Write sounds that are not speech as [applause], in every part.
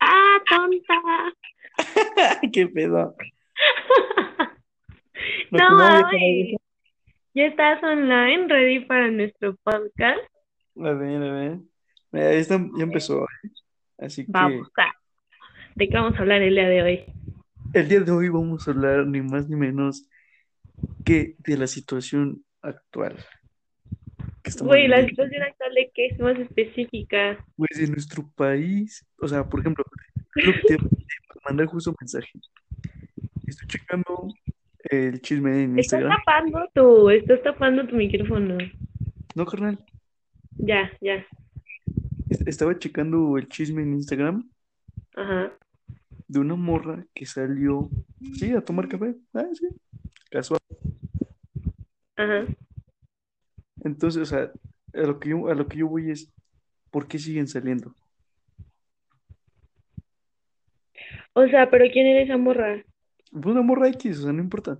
¡Ah, tonta! [laughs] ¿Qué pedo? [laughs] No, ay, ya estás online, ready para nuestro podcast. A ver, a ver. Mira, ya, está- ya empezó. ¿eh? Así que Vamos a... ¿De qué vamos a hablar el día de hoy? el día de hoy vamos a hablar ni más ni menos que de la situación actual. Que Güey, la situación actual de qué es más específica. Pues en nuestro país, o sea, por ejemplo, lo que te, [laughs] te mandé justo un mensaje. Estoy checando el chisme en Estás Instagram. tapando tu, estás tapando tu micrófono. No, carnal. Ya, ya. es- Estaba checando el chisme en Instagram Ajá. de una morra que salió, sí, a tomar café. Ah, sí, casual. Ajá. Entonces, o sea, a lo que yo, a lo que yo voy es, ¿por qué siguen saliendo? O sea, pero ¿quién era esa morra Pues una morra X, o sea, no importa.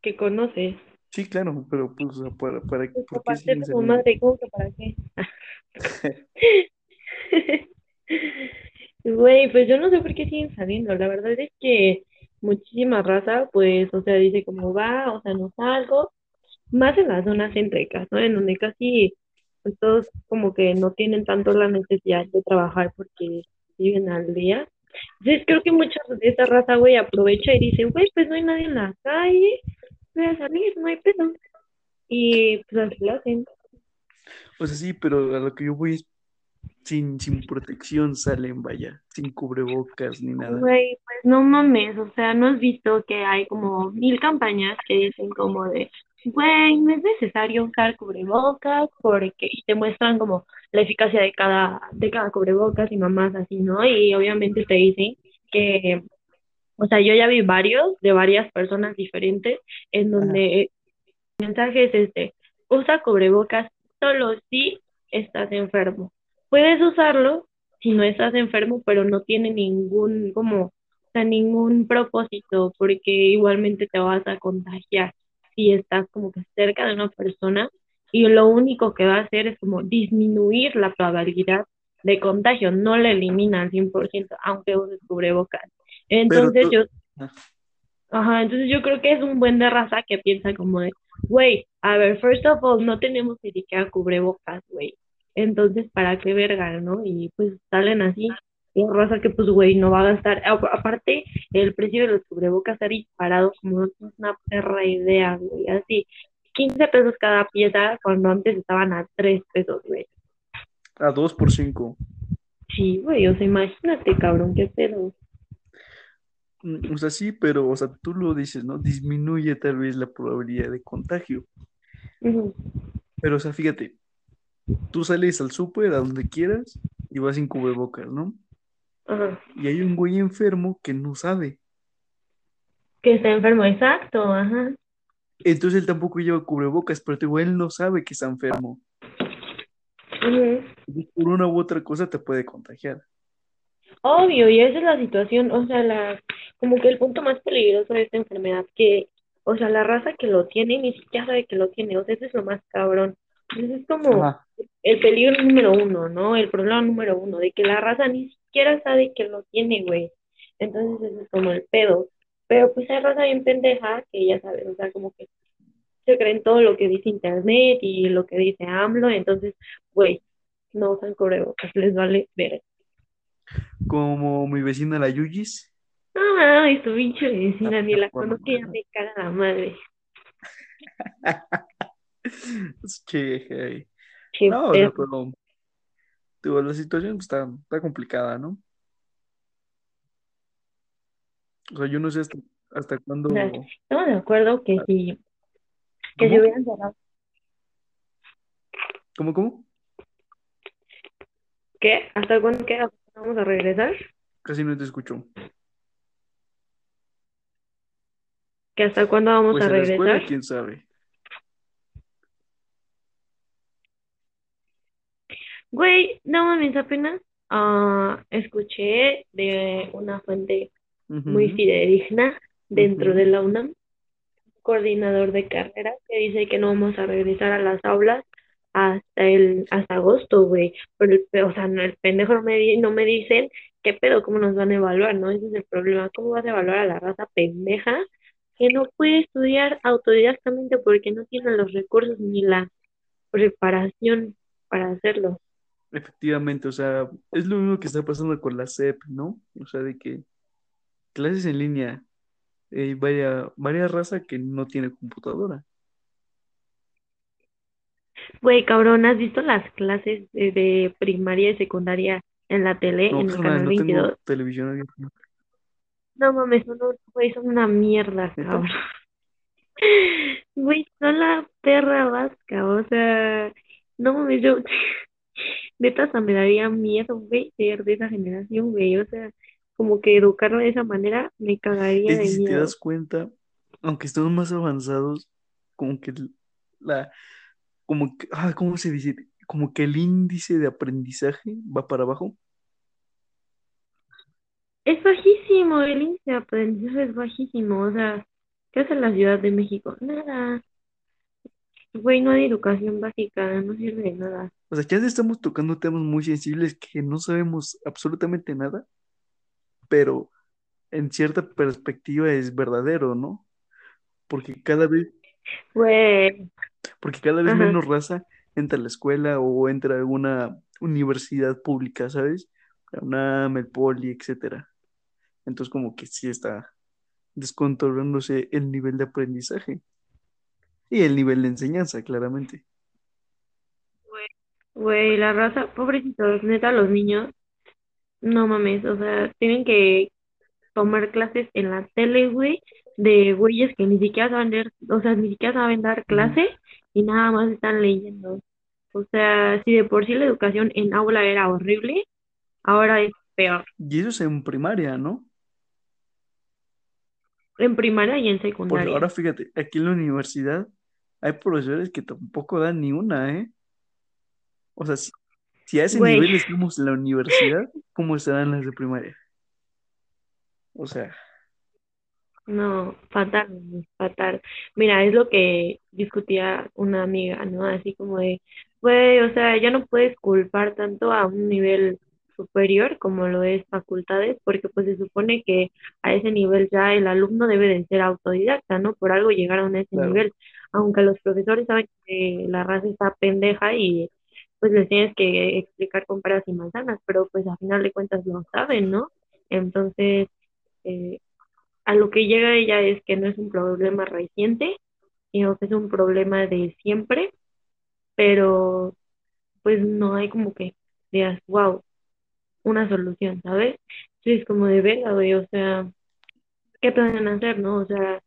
que conoces? Sí, claro, pero pues, o sea, para, para, Pues ¿por qué siguen de tu saliendo? madre, ¿cómo que para qué? [laughs] Güey, pues yo no sé por qué siguen saliendo. La verdad es que muchísima raza, pues, o sea, dice como va, o sea, no salgo. Más en las zonas céntricas, ¿no? En donde casi pues, todos como que no tienen tanto la necesidad de trabajar porque viven al día. Entonces creo que mucha de esa raza, güey, aprovecha y dice, güey, pues no hay nadie en la calle, voy a salir, no hay pedo. Y pues así lo hacen. O sea, sí, pero a lo que yo voy es, sin, sin protección salen, vaya, sin cubrebocas ni nada. Güey, pues no mames, o sea, ¿no has visto que hay como mil campañas que dicen como de, güey, no es necesario usar cubrebocas porque, y te muestran como la eficacia de cada, de cada cubrebocas y mamás así, ¿no? Y obviamente te dicen que, o sea, yo ya vi varios de varias personas diferentes en donde el mensaje es este, usa cubrebocas solo si estás enfermo. Puedes usarlo si no estás enfermo, pero no tiene ningún como, o sea, ningún propósito, porque igualmente te vas a contagiar si estás como que cerca de una persona y lo único que va a hacer es como disminuir la probabilidad de contagio, no la elimina al 100%, aunque uses cubrebocas. Entonces tú- yo, Ah. ajá, entonces yo creo que es un buen de raza que piensa como de, güey, a ver, first of all, no tenemos ni siquiera cubrebocas, güey. Entonces, ¿para qué verga, no? Y pues salen así. Y raza que, pues, güey, no va a gastar. Aparte, el precio de los cubrebocas ha disparado como no tienes una perra idea, güey. Así, 15 pesos cada pieza, cuando antes estaban a 3 pesos, güey. A dos por cinco. Sí, güey, o sea, imagínate, cabrón, qué pedo. Mm, O sea, sí, pero, o sea, tú lo dices, ¿no? Disminuye tal vez la probabilidad de contagio. Pero, o sea, fíjate, tú sales al súper, a donde quieras, y vas sin cubrebocas, ¿no? Ajá. Y hay un güey enfermo que no sabe. Que está enfermo, exacto, ajá. Entonces él tampoco lleva cubrebocas, pero digo, él no sabe que está enfermo. Y por una u otra cosa te puede contagiar. Obvio, y esa es la situación, o sea, la, como que el punto más peligroso de esta enfermedad, que, o sea, la raza que lo tiene ni siquiera sabe que lo tiene, o sea, eso es lo más cabrón. Entonces es como Ajá. el peligro número uno, ¿no? El problema número uno, de que la raza ni siquiera sabe que lo tiene, güey. Entonces ese es como el pedo. Pero pues hay raza bien pendeja que ya sabes, o sea, como que se creen todo lo que dice internet y lo que dice AMLO, entonces, güey, no usan cubrebocas, les vale ver. Como mi vecina la Yuyis. Ah, y tu pinche vecina, ni la ya me caga la madre. [laughs] Es que, hey. Qué No, pero digo, la situación está, está complicada, ¿no? O sea, yo no sé hasta, hasta cuándo. Estamos de acuerdo que si, que si hubieran cerrado, ¿Cómo, cómo? ¿qué? ¿Hasta cuándo qué? ¿Vamos a regresar? Casi no te escucho. ¿Que hasta cuándo vamos Pues a escuela, regresar? quién sabe. Güey, no mames, apenas ah, escuché de una fuente muy fidedigna dentro de la UNAM, coordinador de carrera, que dice que no vamos a regresar a las aulas hasta el, hasta agosto, güey. O sea, no, el pendejo no me, no me dicen qué pedo, cómo nos van a evaluar, ¿no? Ese es el problema. ¿Cómo vas a evaluar a la raza pendeja que no puede estudiar autodidactamente porque no tiene los recursos ni la preparación para hacerlo? Efectivamente, o sea, es lo mismo que está pasando con la SEP, ¿no? O sea, de que clases en línea, eh, vaya, varias raza que no tiene computadora. Güey, cabrón, ¿has visto las clases de, de primaria y secundaria en la tele, No, en el canal no tengo 22? televisión abierta. No mames, son, güey, son una mierda, cabrón. [laughs] Güey, son la perra vasca, o sea, no mames, yo, neta, hasta me daría miedo, güey, ser de esa generación, güey, o sea, como que educarlo de esa manera me cagaría de si te miedo. das cuenta, aunque estamos más avanzados, como que la, como que, ah, ¿cómo se dice? Como que el índice de aprendizaje va para abajo. Es bajísimo, el índice de aprendizaje es bajísimo, o sea, ¿qué hace la Ciudad de México? Nada, güey, no hay educación básica, no sirve de nada. O sea, ya estamos tocando temas muy sensibles que no sabemos absolutamente nada, pero en cierta perspectiva es verdadero, ¿no? Porque cada vez, Güey, porque cada vez ajá. menos raza entra a la escuela o entra a alguna universidad pública, ¿sabes? La UNAM, el Poli, etcétera. Entonces, como que sí está descontrolándose el nivel de aprendizaje y el nivel de enseñanza, claramente. Güey, la raza, pobrecitos, neta, los niños, no mames, o sea, tienen que tomar clases en la tele, güey, de güeyes que ni siquiera saben leer, o sea, ni siquiera saben dar clase y nada más están leyendo. O sea, si de por sí la educación en aula era horrible, ahora es peor, Y eso es en primaria, ¿no? en primaria y en Porque secundaria. ahora fíjate, aquí en la universidad hay profesores que tampoco dan ni una, ¿eh? O sea, si, si a ese Güey, nivel estamos en la universidad, ¿cómo estarán las de primaria? O sea, No, fatal, fatal. Mira, es lo que discutía una amiga, ¿no? Así como de, güey, o sea, ya no puedes culpar tanto a un nivel superior como lo es facultades, porque pues se supone que a ese nivel ya el alumno debe de ser autodidacta, ¿no? Por algo llegaron a ese claro, nivel, aunque los profesores saben que la raza está pendeja y pues les tienes que explicar con peras y manzanas, pero pues a final de cuentas lo saben, ¿no? Entonces... eh, a lo que llega ella es que no es un problema reciente, sino que es un problema de siempre, pero pues no hay como que digas, wow, una solución, ¿sabes? Entonces como de verga, o sea, ¿qué pueden hacer, no? O sea,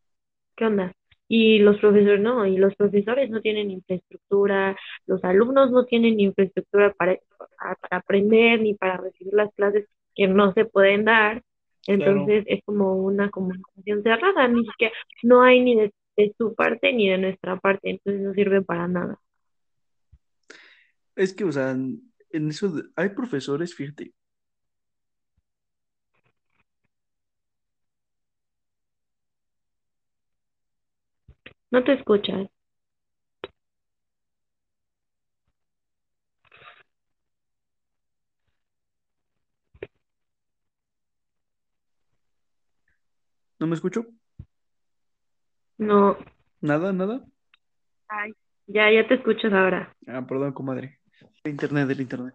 ¿qué onda? Y los profesores no, y los profesores no tienen infraestructura, los alumnos no tienen infraestructura para, para, para aprender ni para recibir las clases que no se pueden dar. claro. Entonces es como una comunicación cerrada, ni siquiera, no hay ni de, de su parte ni de nuestra parte, entonces no sirve para nada. Es que, o sea, en eso hay profesores, fíjate, No te escuchas. ¿no me escucho? No, Nada, nada. ay, ya, ya te escuchas ahora. Ah, perdón, comadre. El internet, el internet.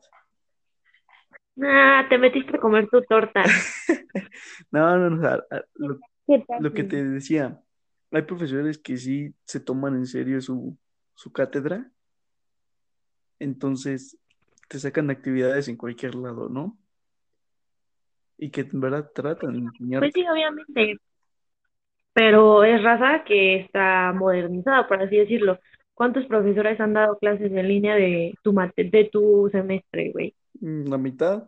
Ah, te metiste a comer tu torta. [laughs] No, no, no, lo que te decía, hay profesores que sí se toman en serio su, su cátedra, entonces te sacan actividades en cualquier lado, ¿no? Y que en verdad tratan de Pues enseñarte. sí, obviamente, pero es raza que está modernizada, por así decirlo. ¿Cuántos profesores han dado clases en línea de tu mate- de tu semestre, güey? Mm, La mitad,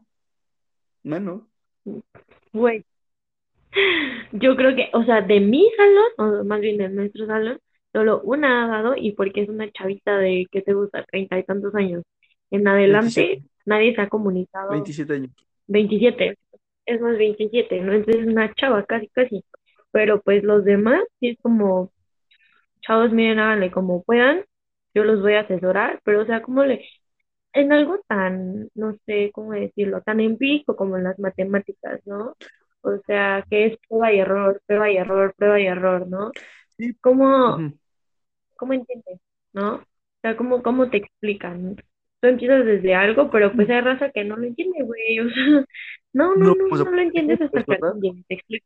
menos. Güey, yo creo que, o sea, de mi salón, o más bien de nuestro salón, solo una ha dado y porque es una chavita de, ¿qué te gusta? Treinta y tantos años. En adelante, nadie se ha comunicado. veintisiete años. veintisiete es más veintisiete ¿no? Entonces una chava, casi, casi. Pero pues los demás, sí es como, chavos, miren, háganle como puedan yo los voy a asesorar, pero o sea, como le, en algo tan, no sé cómo decirlo, tan empírico como en las matemáticas, ¿no? O sea, que es prueba y error, prueba y error, prueba y error, ¿no? Sí. ¿Cómo, cómo entiendes, no? O sea, ¿cómo, cómo te explican? Tú empiezas desde algo, pero pues hay raza que no lo entiende, güey. O sea, [laughs] no, no, No no, no lo entiendes hasta que alguien te explica.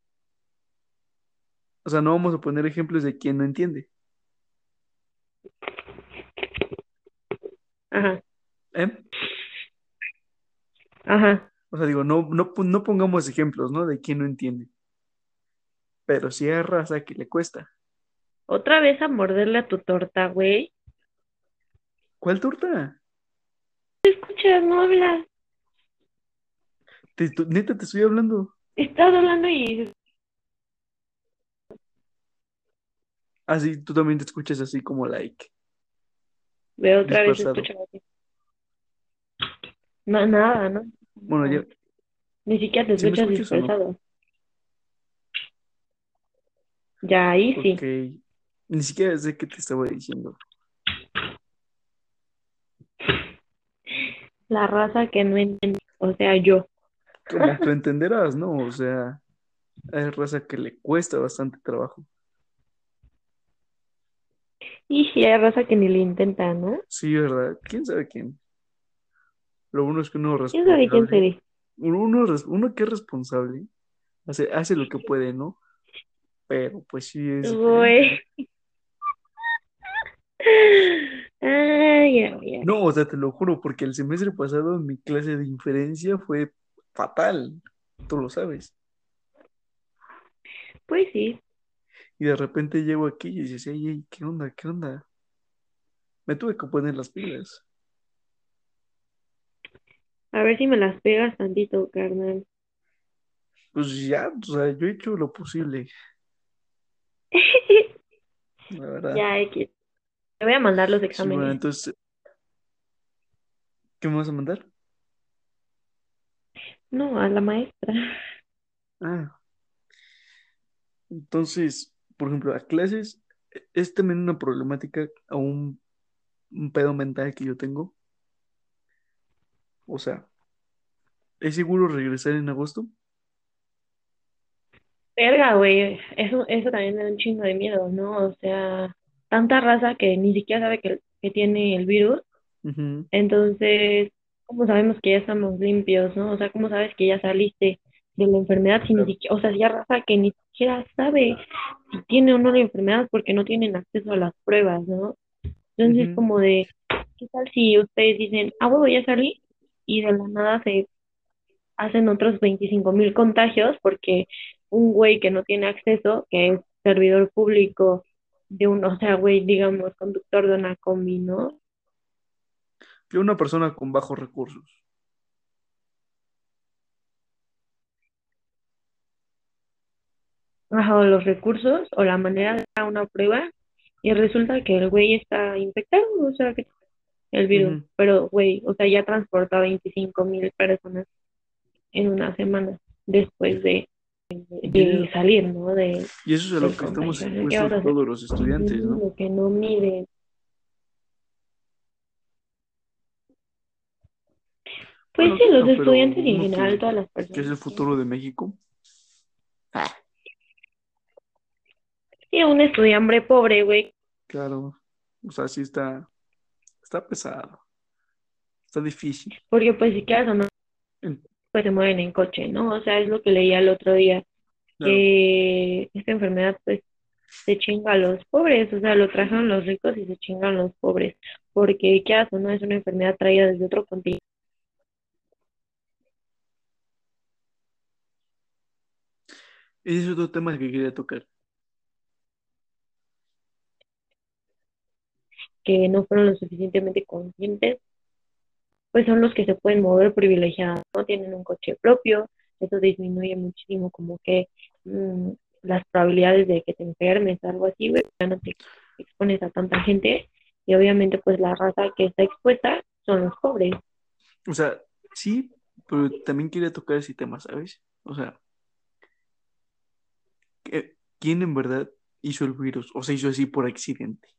O sea, no vamos a poner ejemplos de quien no entiende. Ajá, ¿Eh? ajá. O sea, digo, no, no, pon- no pongamos ejemplos, ¿no? De quien no entiende. Pero sí hay raza que le cuesta. Otra vez a morderle a tu torta, güey. ¿Cuál torta? Escuchas, no hablas. Te- neta, te estoy hablando. Estás hablando y Así, tú también te escuchas así como like, ve otra vez dispersado. escucha así. No, nada, ¿no? Bueno, ya, Ni siquiera te ¿sí me escuchas escuchas o no? dispersado. Ya ahí sí. Ok. Ni siquiera sé qué te estaba diciendo. La raza que no entiende, o sea, yo. Como tú [laughs] entenderás, ¿no? O sea, hay raza que le cuesta bastante trabajo. Y hay raza que ni le intenta, ¿no? Sí, ¿verdad? ¿Quién sabe quién? Lo bueno es que uno es ¿Quién sabe quién responsable. Uno, uno que es responsable hace, hace lo que puede, ¿no? Pero pues sí es. [laughs] Ay, ay. No, o sea, te lo juro, porque el semestre pasado mi clase de inferencia fue fatal. Tú lo sabes. Pues sí. Y de repente llego aquí y dices, ey, ey, ¿qué onda? ¿Qué onda? Me tuve que poner las pilas. A ver si me las pegas tantito, carnal. Pues ya, o sea, yo he hecho lo posible, [laughs] la verdad. Ya, X. Te voy a mandar los Sí, bueno, exámenes. entonces, ¿qué me vas a mandar? No, a la maestra. Ah, entonces, por ejemplo, a clases es también una problemática a un, un pedo mental que yo tengo. O sea, ¿es seguro regresar en agosto? Verga, güey. Eso, eso también me da un chingo de miedo, ¿no? O sea, tanta raza que ni siquiera sabe que, que tiene el virus. Entonces, ¿cómo sabemos que ya estamos limpios, no? O sea, ¿cómo sabes que ya saliste de la enfermedad si ni siquiera, o sea, ya raza que ni siquiera sabe si tiene o no la enfermedad porque no tienen acceso a las pruebas, ¿no? Entonces, como de, ¿qué tal si ustedes dicen, ah, huevo, ya salí? Y de la nada se hacen otros 25 mil contagios porque un güey que no tiene acceso, que es servidor público de un, o sea, güey, digamos, conductor de una combi, ¿no? Que una persona con bajos recursos. Ajá, o los recursos o la manera de hacer una prueba y resulta que el güey está infectado, o sea, que el virus, pero güey, o sea, ya transportó a 25 mil personas en una semana después de, de salir, ¿no? De, y eso es a lo que estamos. ¿Qué expuestos todos los estudiantes, ¿no? Lo que no mide. Pues Bueno, sí, los pero estudiantes y en general que, todas las que es personas. el futuro de México. Ah, Sí, un estudiante pobre, güey, claro. O sea, sí está, está pesado. Está difícil. porque pues si quieres o no, pues se mueren en coche, ¿no? O sea, es lo que leía el otro día, Claro. que esta enfermedad pues se chinga a los pobres, o sea, lo trajeron los ricos y se chingan los pobres, porque qué hace, ¿no? Es una enfermedad traída desde otro continente. Ese es otro tema que quería tocar. Que no fueron lo suficientemente conscientes, pues son los que se pueden mover privilegiados, no tienen un coche propio, eso disminuye muchísimo como que mm, las probabilidades de que te enfermes, algo así, güey, ya no te expones a tanta gente y obviamente pues la raza que está expuesta son los pobres. O sea, sí, pero también quería tocar ese tema, ¿sabes? O sea, ¿quién en verdad hizo el virus o se hizo así por accidente?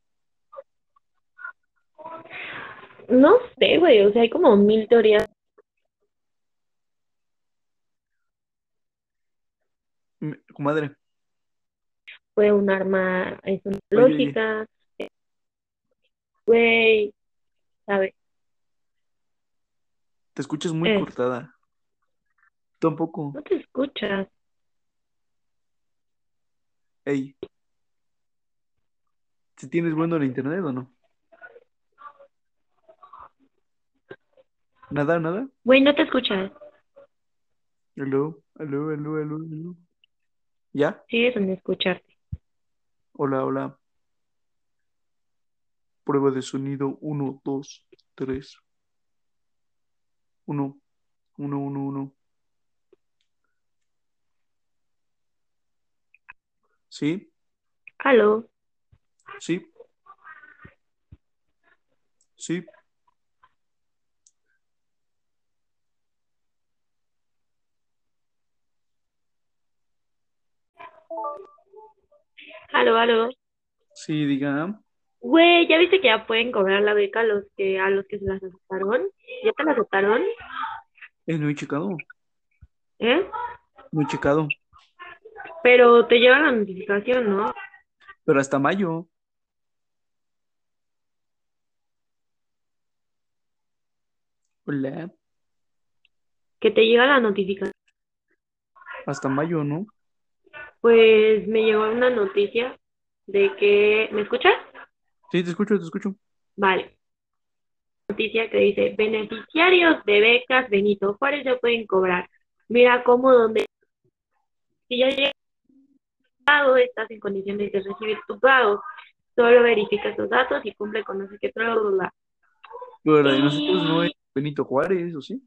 No sé, güey, o sea, hay como mil teorías. M- Comadre, Fue un arma, es una oye, lógica, güey, ¿sabes? te escuchas muy Eh, cortada. Tampoco. no te escuchas. Ey, si tienes bueno el internet o no? Nada, nada. Güey, no te escuchas. Aló, aló, aló, aló, aló. ¿Ya? Sigues sin escucharte. Hola, hola. Prueba de sonido uno, dos, tres. Uno, uno, uno, uno. ¿Sí? Aló, ¿Sí? ¿Sí? Aló, aló. Sí, diga. Güey, ¿ya viste que ya pueden cobrar la beca a los que, a los que se las aceptaron? ¿Ya te la aceptaron? Eh, no he checado. ¿Eh? No he checado. Pero te llega la notificación, ¿no? Pero hasta mayo. Hola. Que te llega la notificación. Hasta mayo, ¿no? Pues me llegó una noticia de que... ¿Me escuchas? Sí, te escucho, te escucho. Vale. Noticia que dice, beneficiarios de becas Benito Juárez ya pueden cobrar. Mira cómo donde... Si ya llegas pago, estás en condiciones de recibir tu pago. Solo verifica tus datos y cumple con no sé qué, bla. Pero de nosotros no es Y Benito Juárez, ¿o sí?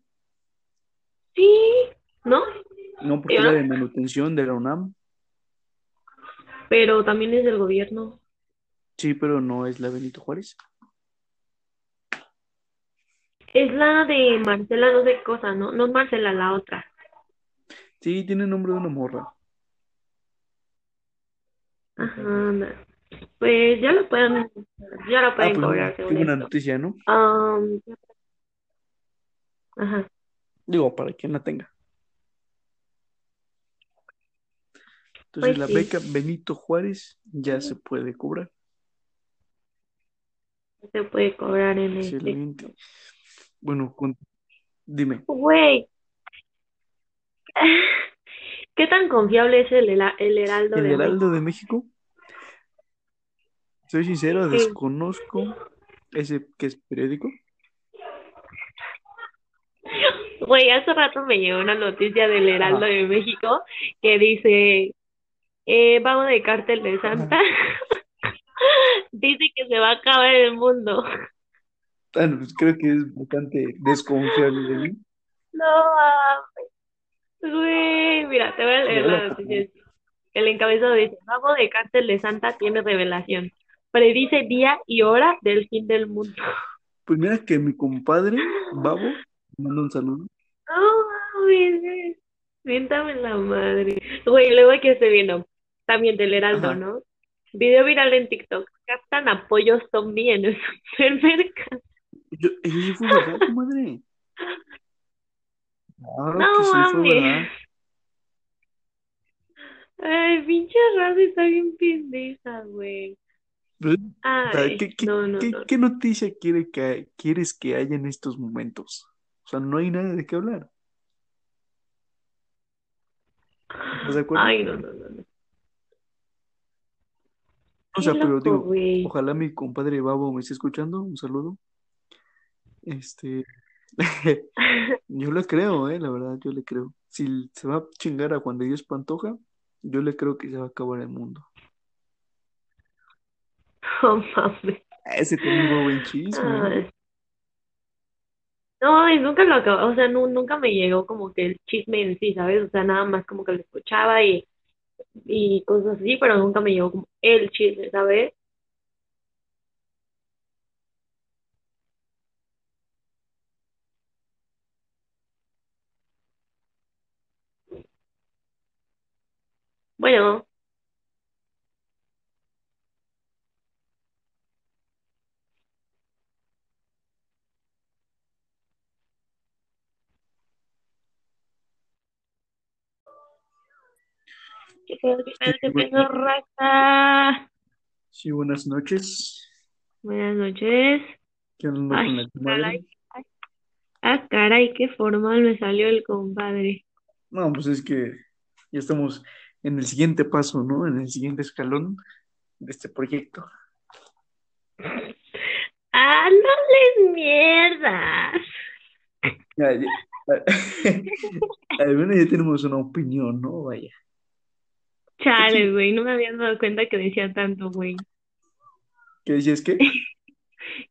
sí, ¿no? No, porque Yo no, de manutención de la UNAM. Pero también es del gobierno. Sí, pero no es la Benito Juárez. Es la de Marcela, no sé qué cosa, ¿no? No es Marcela, la otra. Sí, tiene nombre de una morra. Ajá. Pues ya lo pueden, ya lo Ah, pueden pues cobrar buena esto. noticia, ¿no? Am, ajá, Digo, para quien la tenga. Entonces, pues la sí, beca Benito Juárez ya se puede cobrar. se puede cobrar en este. Excelente. Bueno, con- dime, Güey, [laughs] ¿qué tan confiable es el, el Heraldo ¿el de Heraldo de México? Soy sincero, Sí. desconozco ese que es periódico. Güey, hace rato me llegó una noticia del Heraldo Ajá. de México que dice, vago de cártel de. Santa, [laughs] dice que se va a acabar el mundo. Bueno, pues creo que es bastante desconfiable de mí. No, mames, güey, mira, te voy a leer la noticia. El encabezado dice, vago de cártel de Santa tiene revelación. Predice día y hora del fin del mundo. Pues mira que mi compadre, Babo, manda un saludo. No, mames, güey. Miéntame la madre. Güey, luego aquí estoy viendo, también del Heraldo, Ajá. ¿no? Video viral en TikTok. Captan apoyo zombie en el [laughs] supermercado. Yo, ¿eso fue verdad, comadre? Claro que No fue mames. verdad. Ay, pinche raza está bien pendeja, güey. Ay, ¿qué, qué, no, no, qué, no. qué noticia quiere que, quieres que haya en estos momentos? O sea, no hay nada de qué hablar. ¿Estás de acuerdo? Ay, no, no, no. O sea, pero digo, ojalá mi compadre Babo me esté escuchando. Un saludo. Este, [laughs] yo le creo, eh, la verdad, yo le creo. Si se va a chingar a Juan de Dios Pantoja, yo le creo que se va a acabar el mundo. [laughs] No mames. Ese fue buen chisme. No, y nunca lo acabo, o sea, nu- nunca me llegó como que el chisme en sí, ¿sabes? O sea, nada más como que lo escuchaba y, y cosas así, pero nunca me llegó como el chisme, ¿sabes? Bueno, qué pedo, qué pedo, qué Sí, bueno. pedo, raza. Sí, buenas noches. Buenas noches. ¿Qué onda Ay, con la caray. Ah, caray, qué formal me salió el compadre. No, pues es que ya estamos en el siguiente paso, ¿no? En el siguiente escalón de este proyecto. Ah, no les mierdas. Ya, ya. [laughs] Al menos ya tenemos una opinión, ¿no? Vaya. Chale, güey, no me había dado cuenta que decía tanto, güey. ¿Qué decías qué? [laughs]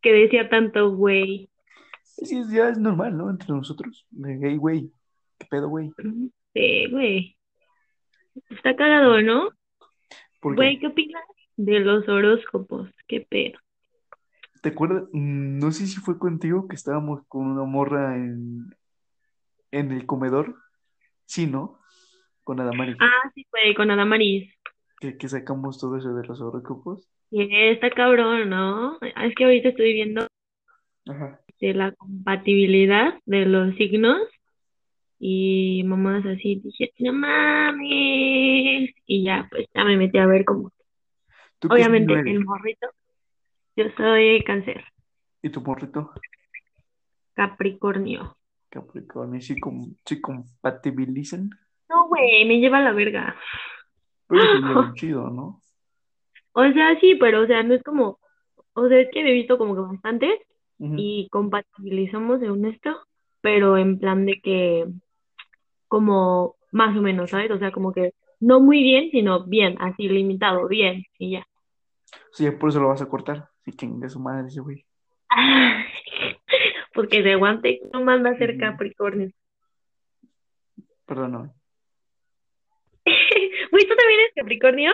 Que decía tanto, güey. Sí, ya es normal, ¿no? Entre nosotros. De gay, güey. ¿Qué pedo, güey? Sí, güey. Está cagado, ¿no? ¿Por qué? Güey, ¿qué opinas de los horóscopos? ¿Qué pedo? ¿Te acuerdas? Mm, No sé si fue contigo que estábamos con una morra en, en el comedor. Sí, ¿no? Con Adamari. Ah, sí, güey, con Adamaris. Que, que sacamos todo eso de los horóscopos. Sí, está cabrón, ¿no? Es que ahorita estoy viendo Ajá. de la compatibilidad de los signos y mamás así, dije, no mames. Y ya, pues ya me metí a ver como, ¿Tú qué obviamente el morrito. Yo soy cáncer, ¿Y tu morrito? Capricornio. Capricornio, ¿sí, com- sí compatibilizan? No, güey, me lleva a la verga. [laughs] Pero se llevan chido, ¿no? O sea, sí, pero o sea, no es como, o sea, es que he visto como que bastantes y compatibilizamos según esto, pero en plan de que, como más o menos, ¿sabes? O sea, como que no muy bien, sino bien, así limitado, bien, y ya. Sí, por eso lo vas a cortar. Sí, chingue su madre ese güey. [laughs] Porque de guante no manda a ser. Capricornio. Perdóname. Güey, ¿tú también eres Capricornio?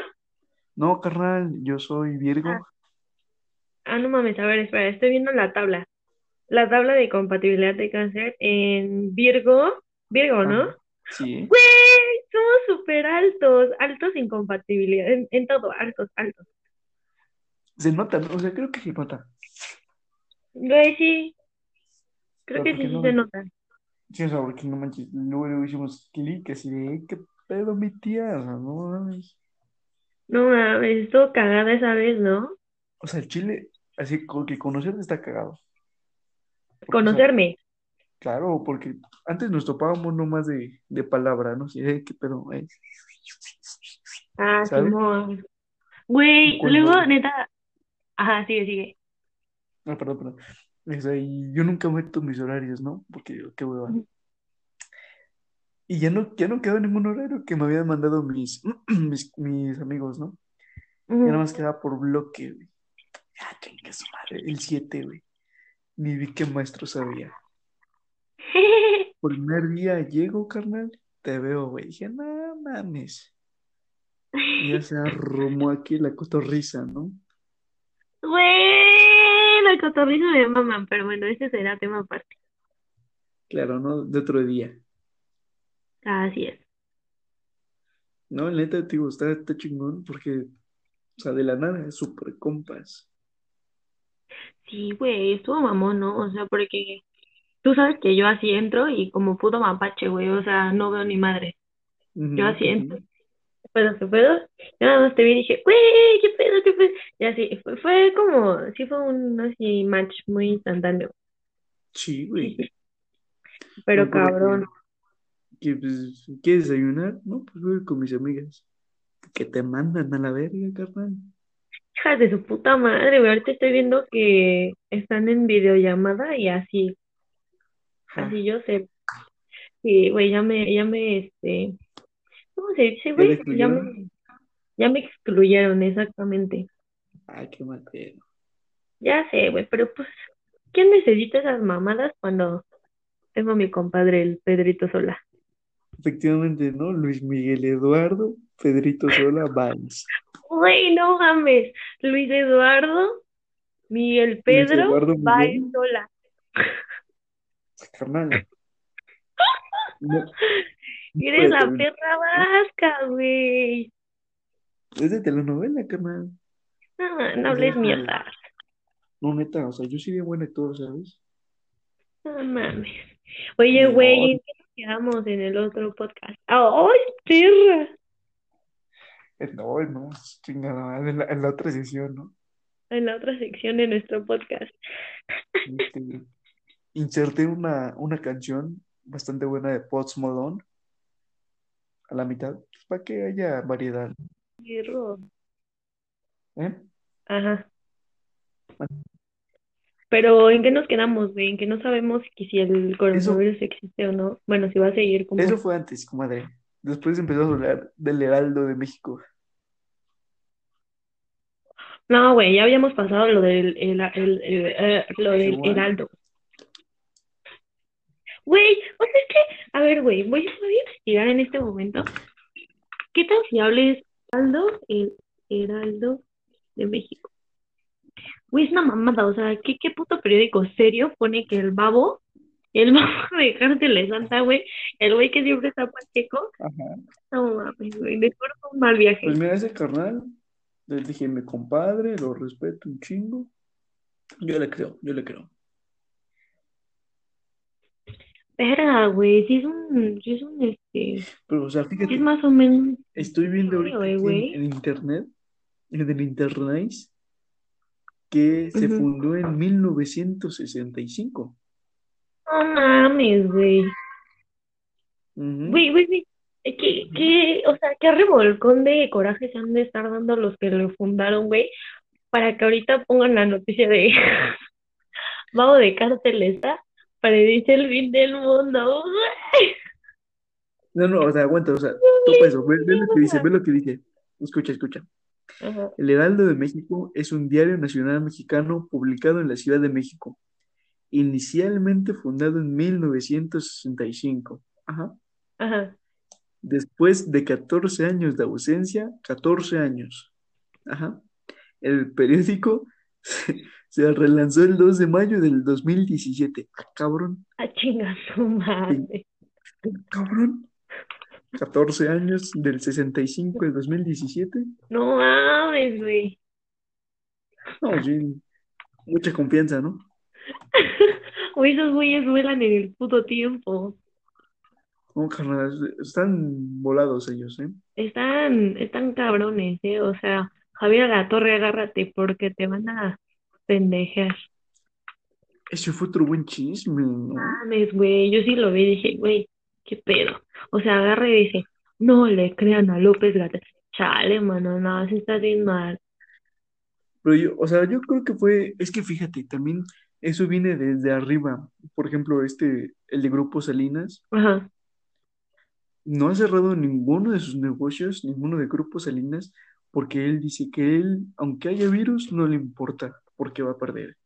No, carnal, yo soy Virgo. Ah. Ah, no mames, a ver, espera, estoy viendo la tabla. La tabla de compatibilidad de cáncer en Virgo, Virgo, ¿no? Ajá. Sí. Güey, somos súper altos, altos en compatibilidad, en, en todo, altos, altos. Se nota, ¿no? O sea, creo que se nota. Güey, sí, creo Pero que ¿por sí, se nota. Sí, o sea, porque no manches. Luego, luego hicimos clic así de, "Eh, ¿qué pedo, mi tía? O sea, no mames. No mames, estuvo cagada esa vez, ¿no? O sea, el chile, así como que conocerte está cagado. Porque, o sea, Conocerme. claro, porque antes nos topábamos nomás de, de palabra, ¿no? Sí, "Eh, ¿qué pedo? Eh". Ah. Y Güey, cuando. luego, neta, ajá, sigue, sigue. Ah, perdón, perdón. O sea, y yo nunca meto mis horarios, ¿no? Porque qué hueva. Y ya no, ya no quedó ningún horario que me habían mandado mis, [clears throat] mis, mis amigos, ¿no? Ya nada más quedaba por bloque, güey. Ah, chingue su madre, el 7, güey. Ni vi qué maestro sabía. [laughs] Primer día llego, carnal, te veo, güey. Dije, no mames. Y ya se arrumó aquí la cotorriza, ¿no? Güey, la cotorriza de mamá, pero bueno, ese será tema aparte. Claro, ¿no? De otro día. Así es. No, neta, te digo, está, está chingón porque, o sea, de la nada, súper compas. Sí, güey, estuvo mamón, ¿no? O sea, porque tú sabes que yo así entro y como puto mapache, güey, o sea, no veo ni madre. Yo así entro, ujú. ¿qué pedo, qué pedo? Yo nada más te vi y dije, güey, qué pedo, qué pedo. Y así, fue, fue como, sí fue un así match muy instantáneo. Sí, güey. [laughs] pero cabrón. Que pues, ¿quieres desayunar? No, pues voy con mis amigas. Que te mandan a la verga, carnal. Hijas de su puta madre, güey, ahorita estoy viendo que están en videollamada y así, Ja, así yo sé. Sí, güey, ya me, ya me, este, ¿cómo se dice, ¿ya te güey? Ya me, ya me excluyeron, exactamente. Ay, qué mal pedo. Ya sé, güey, pero pues, ¿quién necesita esas mamadas cuando tengo a mi compadre, el Pedrito Sola? Efectivamente, ¿no? Luis Miguel Eduardo, Pedrito Sola, Vance. Güey, no mames. Luis Eduardo, Miguel Pedro, Eduardo va Miguel, Sola. carnal. No, no Eres la también. perra vasca, güey. Es de telenovela, carnal. No, no Es de hables mierda. No, neta, o sea, yo sí de buen actor, ¿sabes? No mames. Oye, No, güey, ¿en qué nos quedamos en el otro podcast? ¡Ay, perra! Eh, No, no, chingada, en la, en la otra sesión, ¿no? En la otra sección de nuestro podcast. Este, inserté una, una canción bastante buena de Post Malone a la mitad, pues, para que haya variedad. ¿eh? Ajá. Pero ¿en qué nos quedamos, güey? En que no sabemos que si el Eso, coronavirus existe o no. Bueno, si va a seguir como... eso fue antes, comadre. Después empezó a hablar del Heraldo de México. No, güey, ya habíamos pasado lo del, el, el- el- eh, lo del Igual. heraldo. Güey, o sea, es que, a ver, güey, voy, voy a investigar en este momento. ¿Qué tan fiable es Heraldo, el Heraldo de México? Güey, es una mamada, o sea, ¿qué, qué puto periódico serio pone que el babo, el [laughs] babo de Cárteles Santa, güey, el güey que siempre está pacheco, Ajá. no mames, güey, de fue un mal viaje. Pues mira, ese carnal, le dije, mi compadre, lo respeto un chingo. Yo le creo, yo le creo. Verga, güey, sí es un, sí es un, este, Pero, o sea, es más o menos estoy viendo ahorita en internet, en el internet, que se fundó en 1965. No mames, güey. Ujú. Güey, güey, güey. Eh, ¿Qué, qué, o sea, qué revolcón de coraje se han de estar dando los que lo fundaron, güey, para que ahorita pongan la noticia de [laughs] Vago de Cártel está, predice el fin del mundo, güey. No, no, o sea, aguanta, o sea, topa eso, ve, ve lo que dice, ve lo que dice. Escucha, escucha. Ajá. El Heraldo de México es un diario nacional mexicano publicado en la Ciudad de México, inicialmente fundado en 1965. Ajá. Ajá. Después de 14 años de ausencia, 14 años. Ajá. El periódico se, [laughs] se relanzó el 2 de mayo del 2017. Ah, cabrón, A chingar su madre. cabrón. 14 años del 65 al 2017. No mames, güey. No, sí, mucha confianza, ¿no? [laughs] Güey, esos güeyes vuelan en el puto tiempo. No, carnal, están volados ellos, ¿eh? Están, están cabrones, ¿eh? O sea, Javier La Torre, agárrate porque te van a pendejear. Ese fue otro buen chisme, ¿no? Mames, güey, yo sí lo vi y dije, güey, qué pedo. O sea, agarra y dice, no le crean a López Gatell. Chale, mano, no, se está bien mal. Pero yo, o sea, yo creo que fue, es que fíjate, también eso viene desde arriba. Por ejemplo, este, el de Grupo Salinas, Ajá, no ha cerrado ninguno de sus negocios, ninguno de Grupo Salinas, porque él dice que él, aunque haya virus, no le importa, porque va a perder.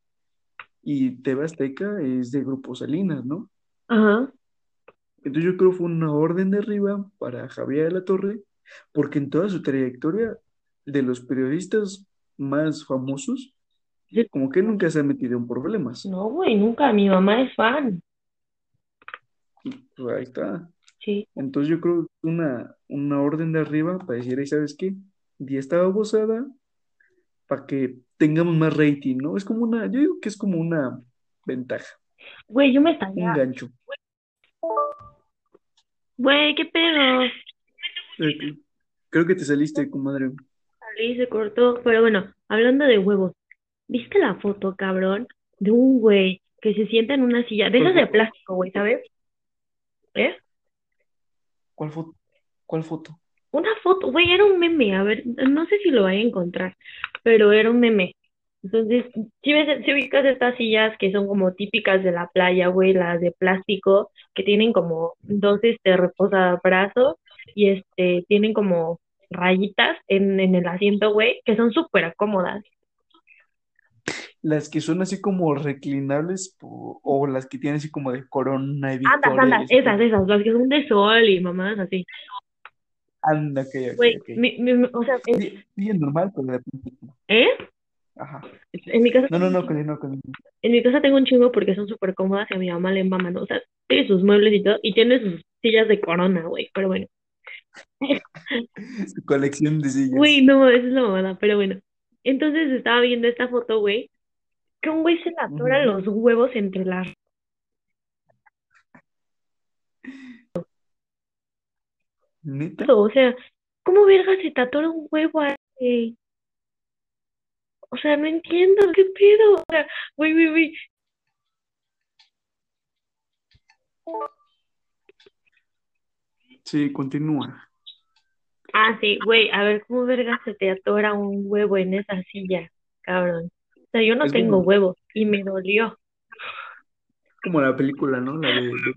Y TV Azteca es de Grupo Salinas, ¿no? ajá. Entonces yo creo que fue una orden de arriba para Javier de la Torre, porque en toda su trayectoria de los periodistas más famosos, como que nunca se ha metido en problemas. No, güey, nunca. Mi mamá es fan. Pues ahí está. Sí. Entonces yo creo que una, una orden de arriba para decir, ahí sabes qué, día estaba abusada para que tengamos más rating, ¿no? Es como una, yo digo que es como una ventaja, Güey, yo me un salía. gancho. Güey, qué pedo. Eh, Creo que te saliste, comadre. Salí, se cortó. Pero bueno, hablando de huevos, ¿viste la foto, cabrón? De un güey que se sienta en una silla, de ¿Cuál esas de plástico, güey, ¿sabes? ¿Eh? ¿Cuál foto? ¿Cuál foto? Una foto, güey, era un meme, a ver, no sé si lo voy a encontrar, pero era un meme. Entonces, si ves, si ubicas estas sillas que son como típicas de la playa, güey, las de plástico, que tienen como dos, este, reposabrazos y este, tienen como rayitas en, en el asiento, güey, que son súper cómodas. Las que son así como reclinables o, o las que tienen así como de Corona y Andas, Victoria andas, ese esas, esas, las que son de sol y mamadas así. Anda, ok, ok, Güey, ok. mi, mi- o sea, es normal, pero de. ¿eh? Ajá. En mi casa No, no, no, continúa, continúa. En mi casa tengo un chingo porque son súper cómodas y a mi mamá le maman, ¿no? O sea, tiene sus muebles y todo, y tiene sus sillas de corona, güey, pero bueno. Su [laughs] colección de sillas. Güey, no, esa es la mamada, pero bueno. Entonces estaba viendo esta foto, güey, que un güey se le atoran los huevos entre las... ¿Neta? O sea, ¿Cómo verga se te atora un huevo ahí? O sea, no entiendo, ¿qué pedo? O sea, güey, güey, güey. Sí, continúa. Ah, sí, güey, a ver, ¿cómo verga se te atora un huevo en esa silla, cabrón? O sea, yo no Es tengo como, huevo y me dolió. como la película, ¿no? La de, de,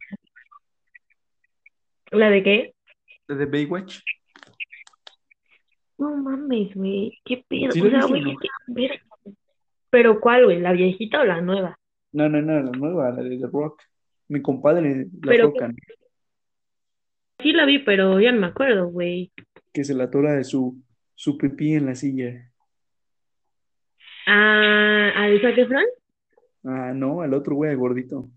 ¿La de qué? la de Baywatch. No mames, güey, qué pedo. ¿Sí O sea, güey, no? verga. ¿Pero cuál, güey? ¿La viejita o la nueva? No, no, no, la nueva, la de The Rock. Mi compadre, La Pero Roca, ¿no? sí la vi, pero ya no me acuerdo, güey. que se la atora de su, su pipí en la silla. Ah, ¿al Zac Efron? Ah, no, al otro güey, al gordito.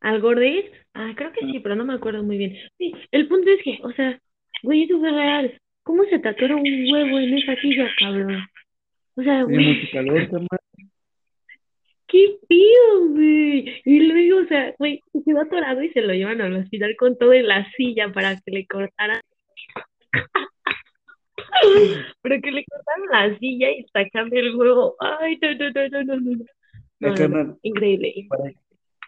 ¿Al Gordis? Ah, creo que sí, pero no me acuerdo muy bien. Sí, el punto es que, o sea, güey, eso fue real. ¿Cómo se te atora un huevo en esa silla, cabrón? O sea, güey, calor, qué pido, güey. Y luego, o sea, güey, se quedó atorado y se lo llevan al hospital con todo en la silla para que le cortaran. [laughs] Pero que le cortaron la silla y sacarle el huevo. Ay, no, no, no, no, no, no. Increíble. para-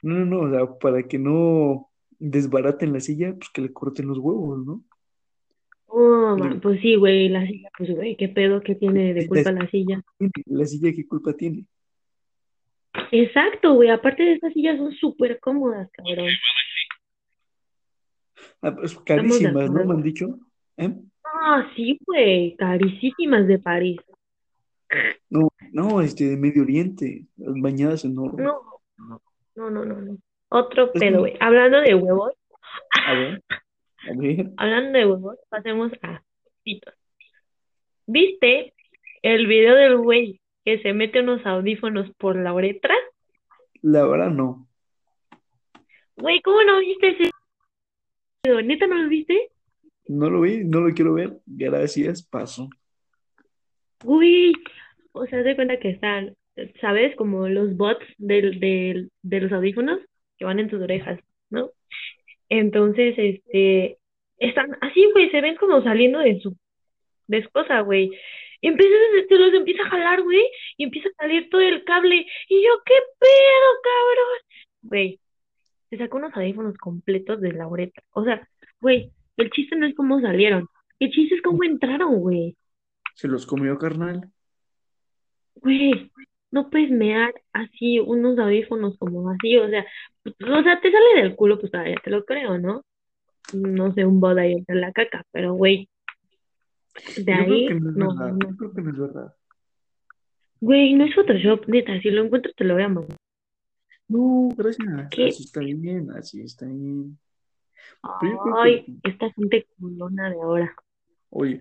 no, no, no, o sea, para que no desbaraten la silla, pues que le corten los huevos, ¿no? Oh, man, pues sí, güey, la silla, pues güey, qué pedo que tiene de culpa la silla. la silla, ¿qué culpa tiene? Exacto, güey, aparte de esas sillas son súper cómodas, cabrón. Ah, pues carísimas, ¿no? Me han dicho. ¿Eh? Ah, sí, güey, carísimas de París. No, no, este, de Medio Oriente, bañadas en oro. No, no, no, no, no. Otro pedo, güey. Hablando de huevos, a ver, a ver, hablando de huevos, pasemos a pitos. ¿Viste el video del güey que se mete unos audífonos por la uretra? la verdad no, Güey, ¿cómo no viste ese video? ¿Neta no lo viste? no lo vi, no lo quiero ver, gracias, paso. Uy, o sea, se cuenta que están, ¿sabes? Como los bots del, del, de los audífonos que van en tus orejas, ¿no? Entonces, este, están así, güey, se ven como saliendo de su, de su cosa, güey. Y empieza, se los empieza a jalar, güey, y empieza a salir todo el cable. Y yo, ¿qué pedo, cabrón? Güey, se sacó unos audífonos completos de la uretra. O sea, güey, el chiste no es cómo salieron, el chiste es cómo entraron, güey. Se los comió, carnal. Güey, no puedes mear así unos audífonos como así, o sea, o sea, te sale del culo, pues todavía te lo creo, ¿no? No sé, un boda ahí entre la caca, pero güey, de Yo creo ahí, que no es no, verdad, no. yo creo que no es verdad. Güey, no es Photoshop, neta, si lo encuentro te lo voy a mandar. No, gracias, ¿Qué? así está bien, así está bien. Pero que, Ay, esta gente culona de ahora. oye,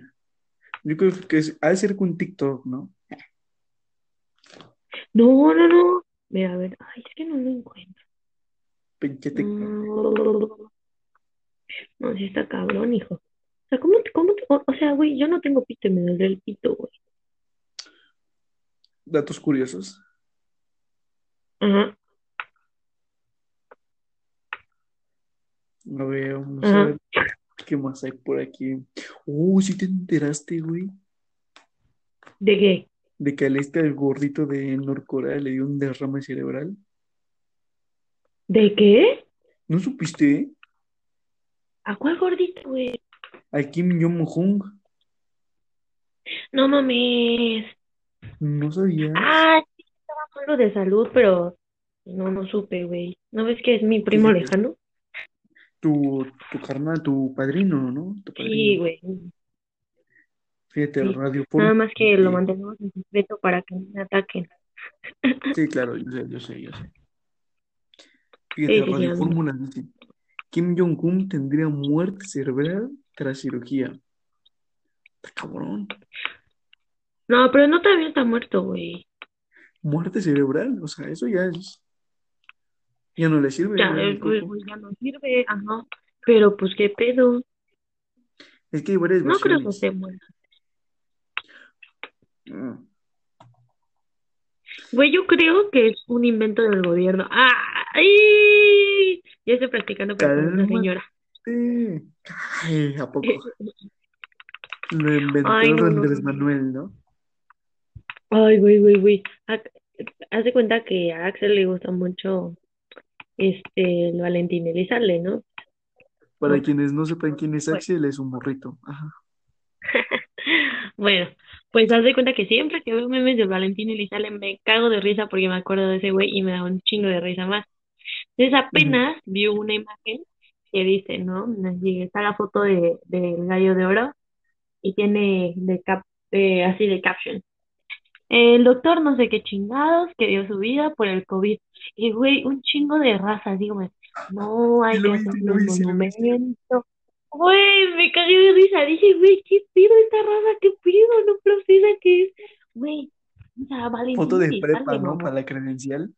yo creo que es, ha de ser con TikTok, ¿no? No, no, no. Mira, a ver, ay, es que no lo encuentro. Pinche. Mm, No, sí está cabrón, hijo. O sea, ¿cómo, te- cómo, o, o sea, güey, yo no tengo pito y me duele el pito, güey. Datos curiosos. Ajá, A ver, vamos a ajá. ver qué más hay por aquí. Oh, ¿sí te enteraste, güey? ¿De qué? De que al este, el gordito de Norcorea le dio un derrame cerebral. ¿De qué? ¿No supiste? ¿A cuál gordito, güey? A Kim Jong-un. No mames. ¿No sabías? Ah, sí, estaba malo de salud, pero no, no supe, güey. ¿No ves que es mi primo Fíjate, lejano? tu, tu carnal, tu padrino, ¿no? Tu Sí, padrino. güey. Fíjate, Sí. Radio Nada más que lo eh, mantenemos en secreto para que no me ataquen. Sí, claro, yo sé, yo sé, yo sé. Fíjate, sí, Radio. Fórmula dice, Kim Jong-un tendría muerte cerebral tras cirugía. Está cabrón. No, pero no también está muerto, güey. Muerte cerebral, o sea, eso ya es, ya no le sirve, Ya, güey, eh, pues, pues ya no sirve, ajá. Pero pues qué pedo. Es que hay varias No creo que muerto. Ah, Güey, yo creo que es un invento del gobierno. ¡Ay! Ya estoy practicando para con una señora. Ay, ¿a poco? Lo inventó Ay, no, Andrés no. Manuel, ¿no? Ay, güey, güey, güey. Haz de cuenta que a Axel le gusta mucho este el Valentín Elizalde, ¿no? Para quienes no sepan quién es. Axel, es un morrito. Ajá. [laughs] Bueno, pues haz de cuenta que siempre que veo memes de Valentín Elizalde me cago de risa porque me acuerdo de ese güey y me da un chingo de risa más. Entonces apenas vi una imagen que dice, ¿no? Está la foto de, del gallo de oro y tiene de cap, eh, así de caption. El doctor no sé qué chingados que dio su vida por el COVID. Y güey, un chingo de raza, digo, no hay que un monumento. Güey, me cagué de risa. Dije, güey, ¿qué pido esta raza? ¿Qué pido? No procesa que es. Güey, o sea, Foto Valentín de prepa, ¿no? Para la credencial,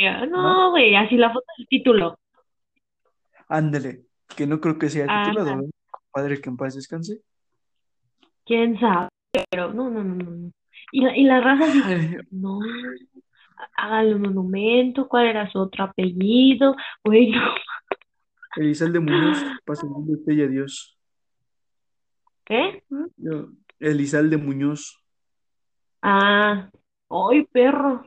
¿no? No, güey, así la foto del título. Ándale, que no creo que sea titulado, Ajá, ¿no? Padre que en paz descanse. quién sabe, pero no, no, no, no. Y la, y la raza no, hágale un monumento, ¿cuál era su otro apellido? Güey, [laughs] no. Elizalde Muñoz, pasa el usted y adiós. ¿Qué? Elizalde Muñoz, Ah, ¡ay, perro!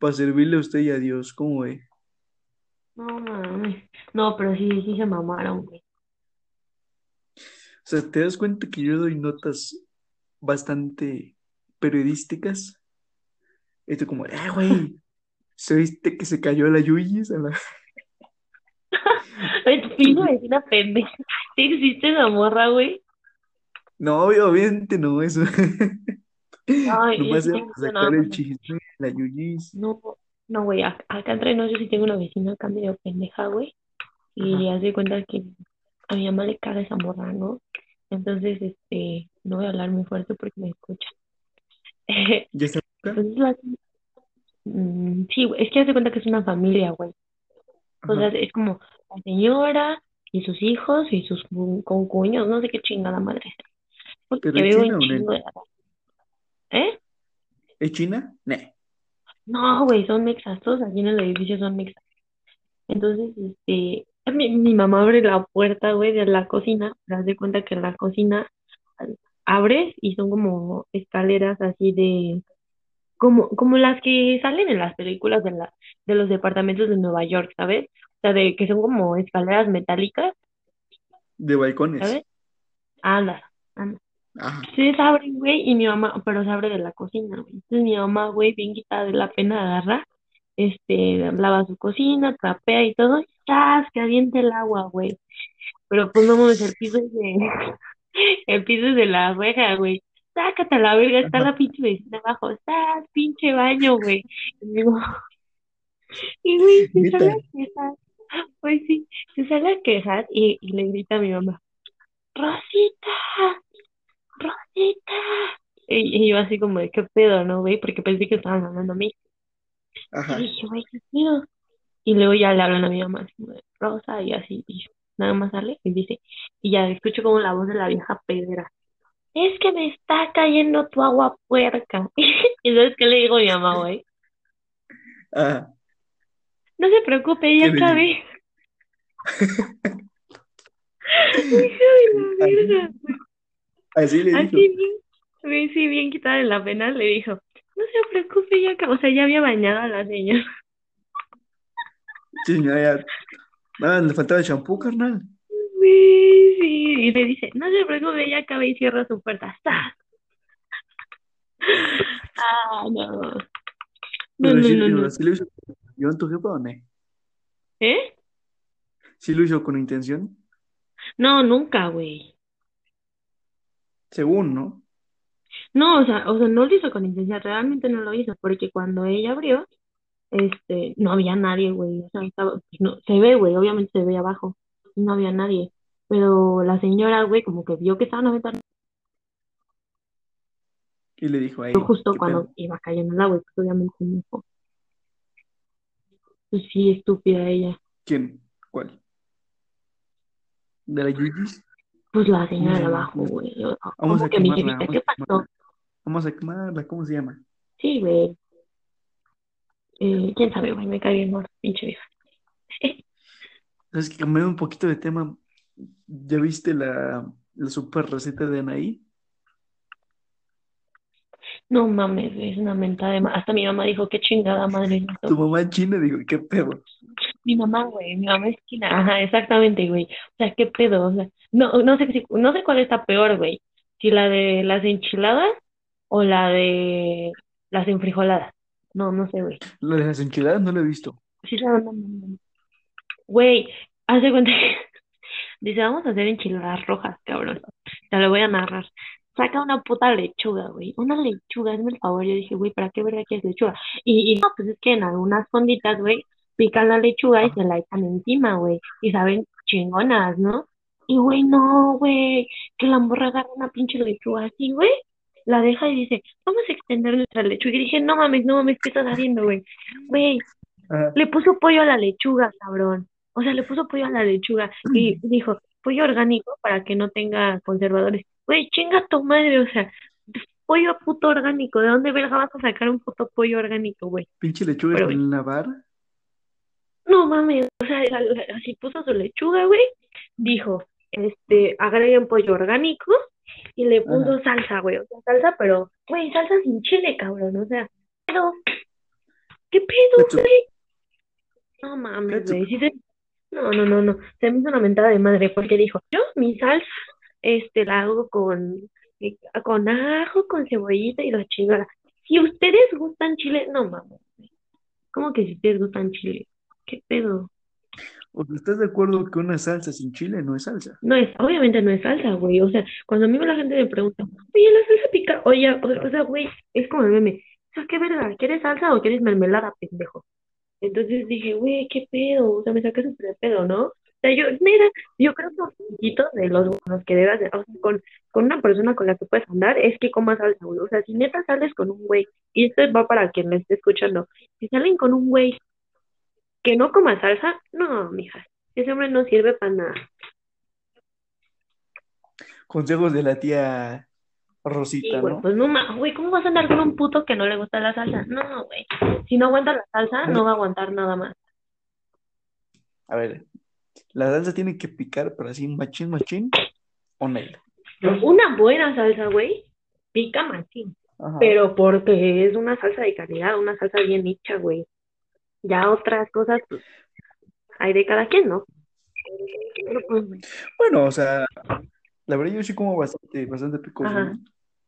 para servirle a usted y adiós, ¿cómo ve? No mames. No, pero sí, sí se mamaron, güey. O sea, ¿te das cuenta que yo doy notas bastante periodísticas? Tú como, eh, güey, ¿se viste que se cayó la Yuyis? A la... Pinche vecina pendeja. Sí existe esa morra, güey. No, obviamente no, eso. Ay, yo una, sacar el chisme, la Yuyis. no, no, güey, ac- acá entre nosotros sí tengo una vecina acá medio pendeja, güey. Y hace cuenta que a mi mamá le caga esa morra, ¿no? Entonces, este, no voy a hablar muy fuerte porque me escucha. [laughs] ¿Ya está? Entonces, la, mm, sí, es que hace cuenta que es una familia, güey. O sea, es como la señora y sus hijos y sus cu- concuños, no sé qué chingada madre. Porque ¿Pero veo un China de... ¿Eh? ¿Es China? No. No, güey, son mexas, todos aquí en el edificio son mexas. Entonces, este, mi, mi mamá abre la puerta, güey, de la cocina, te das de cuenta que la cocina abres y son como escaleras así de, como, como las que salen en las películas de la, de los departamentos de Nueva York, ¿sabes? O sea, de que son como escaleras metálicas, De balcones. ¿sabes? Anda, anda. Ajá. Entonces abren, güey, y mi mamá, pero se abre de la cocina, güey. Entonces mi mamá, güey, bien quitada de la pena, agarra, este, lava su cocina, trapea y todo, y ¡zas! que avienta el agua, güey. Pero pues no mames, el piso es de, [laughs] el piso es de la reja, güey. Sácate a la verga, está Ajá. la pinche vecina abajo, ¡zas! pinche baño, güey. Y digo, [laughs] y güey, se sale pues sí, se sale a quejar y, y le grita a mi mamá, Rosita, Rosita. Y, y yo así como de qué pedo, ¿no, güey? Porque pensé que estaban hablando a mí. Y Ajá. dije, güey, qué pedo. Y luego ya le hablan a mi mamá, así Rosa, y así, y nada más sale y dice, y ya escucho como la voz de la vieja pedera. Es que me está cayendo tu agua puerca. [laughs] Y entonces, ¿qué le digo a mi mamá, güey? Ajá. No se preocupe, ¿Qué ya acabé. Hija de la Así, verga, así le dijo. Así bien, sí, bien quitada de la pena, le dijo, no se preocupe, ya acabó. O sea, ya había bañado a la señora. Sí, ya. Ah, le faltaba el champú, carnal. Güey, sí. Y le dice, no se preocupe, ya acabé y cierra su puerta. [laughs] Ah, no. No, no, sí, no, no. ¿Sí lo hizo con intención tu jefa o no? ¿Eh? ¿Sí lo hizo con intención? No, nunca, güey. Según, ¿no? No, o sea, o sea, no lo hizo con intención, realmente no lo hizo, porque cuando ella abrió, este, no había nadie, güey. O sea, estaba, pues, no, se ve, güey, obviamente se ve abajo, no había nadie. Pero la señora, güey, como que vio que estaban aventando Y le dijo, hey, justo ¿qué cuando pedo? iba cayendo el agua, pues obviamente no dijo. Pues sí, estúpida ella. ¿Quién? ¿Cuál? ¿De la Yuyis? Pues la señora de Vamos abajo, güey. Vamos ¿Cómo a que mi quemarla, vamos ¿Qué a pasó? quemarla. Vamos a quemarla, ¿cómo se llama? Sí, güey. Eh, quién sabe, güey, me cae bien mal, pinche vieja. [laughs] Es que cambiando un poquito de tema, ¿ya viste la, la super receta de Anaí. No mames, es una mentada de ma- Hasta mi mamá dijo, qué chingada madre es. Tu mamá en China, digo, ¿qué pedo? Mi mamá, güey, mi mamá es china. Ajá, exactamente, güey. O sea, qué pedo, o sea, no, no sé, si- no sé cuál está peor, güey. Si la de las enchiladas o la de las enfrijoladas. No, no sé, güey. La de las enchiladas no la he visto. Sí, la no, no, no. Güey, haz de cuenta que [laughs] dice, vamos a hacer enchiladas rojas, cabrón. Te lo voy a narrar. Saca una puta lechuga, güey. Una lechuga, hazme el favor. Yo dije, güey, ¿para qué verga quieres lechuga? Y, y no, pues es que en algunas fonditas, güey, pican la lechuga y se la echan encima, güey. Y saben chingonas, ¿no? Y, güey, no, güey. Que la morra agarra una pinche lechuga así, güey. La deja y dice, vamos a extender nuestra lechuga. Y dije, no mames, no mames, ¿qué estás haciendo, güey? Güey, Ajá. le puso pollo a la lechuga, cabrón. O sea, le puso pollo a la lechuga y dijo, pollo orgánico para que no tenga conservadores. Güey, chinga tu madre, o sea, pollo puto orgánico. ¿De dónde verga vas a sacar un puto pollo orgánico, güey? Pinche lechuga Pero, en la vara. no mames, o sea, la- la- así puso su lechuga, güey. Dijo, este, agreguen pollo orgánico y le puso Ajá. salsa, güey. O sea, salsa, pero, güey, salsa sin chile, cabrón. O sea, pero, ¿qué pedo, güey? No mames, güey. Se... No, no, no, no. Se me hizo una mentada de madre porque dijo, yo mi salsa, este, la hago con, eh, con ajo, con cebollita y la chingada. Si ustedes gustan chile, no mames. ¿Cómo que si ustedes gustan chile? ¿Qué pedo? O sea, ¿estás de acuerdo que una salsa sin chile no es salsa? No es, obviamente no es salsa, güey. O sea, cuando a mí la gente me pregunta, oye, la salsa pica, oye, o, o sea, güey, es como el meme. O sea, ¿qué verga? ¿Quieres salsa o quieres mermelada, pendejo? Entonces dije, güey, qué pedo, o sea, me saqué súper pedo, ¿no? O sea, yo, mira, yo creo que un poquito de los buenos que debas de, o sea, con, con una persona con la que puedes andar es que comas salsa, güey. O sea, si neta sales con un güey, y esto va para quien me esté escuchando, si salen con un güey que no coma salsa, no, mija, ese hombre no sirve para nada. Consejos de la tía Sí, Rosita, güey, ¿no? pues no güey, ¿cómo vas a andar con un puto que no le gusta la salsa? No, güey. Si no aguanta la salsa, no va a aguantar nada más. A ver, la salsa tiene que picar, pero así machín, machín, o nel. Una buena salsa, güey, pica machín. Ajá. Pero porque es una salsa de calidad, una salsa bien hecha, güey. Ya otras cosas, pues, hay de cada quien, ¿no? Pero, pues, Bueno, o sea, la verdad yo sí como bastante, bastante picoso,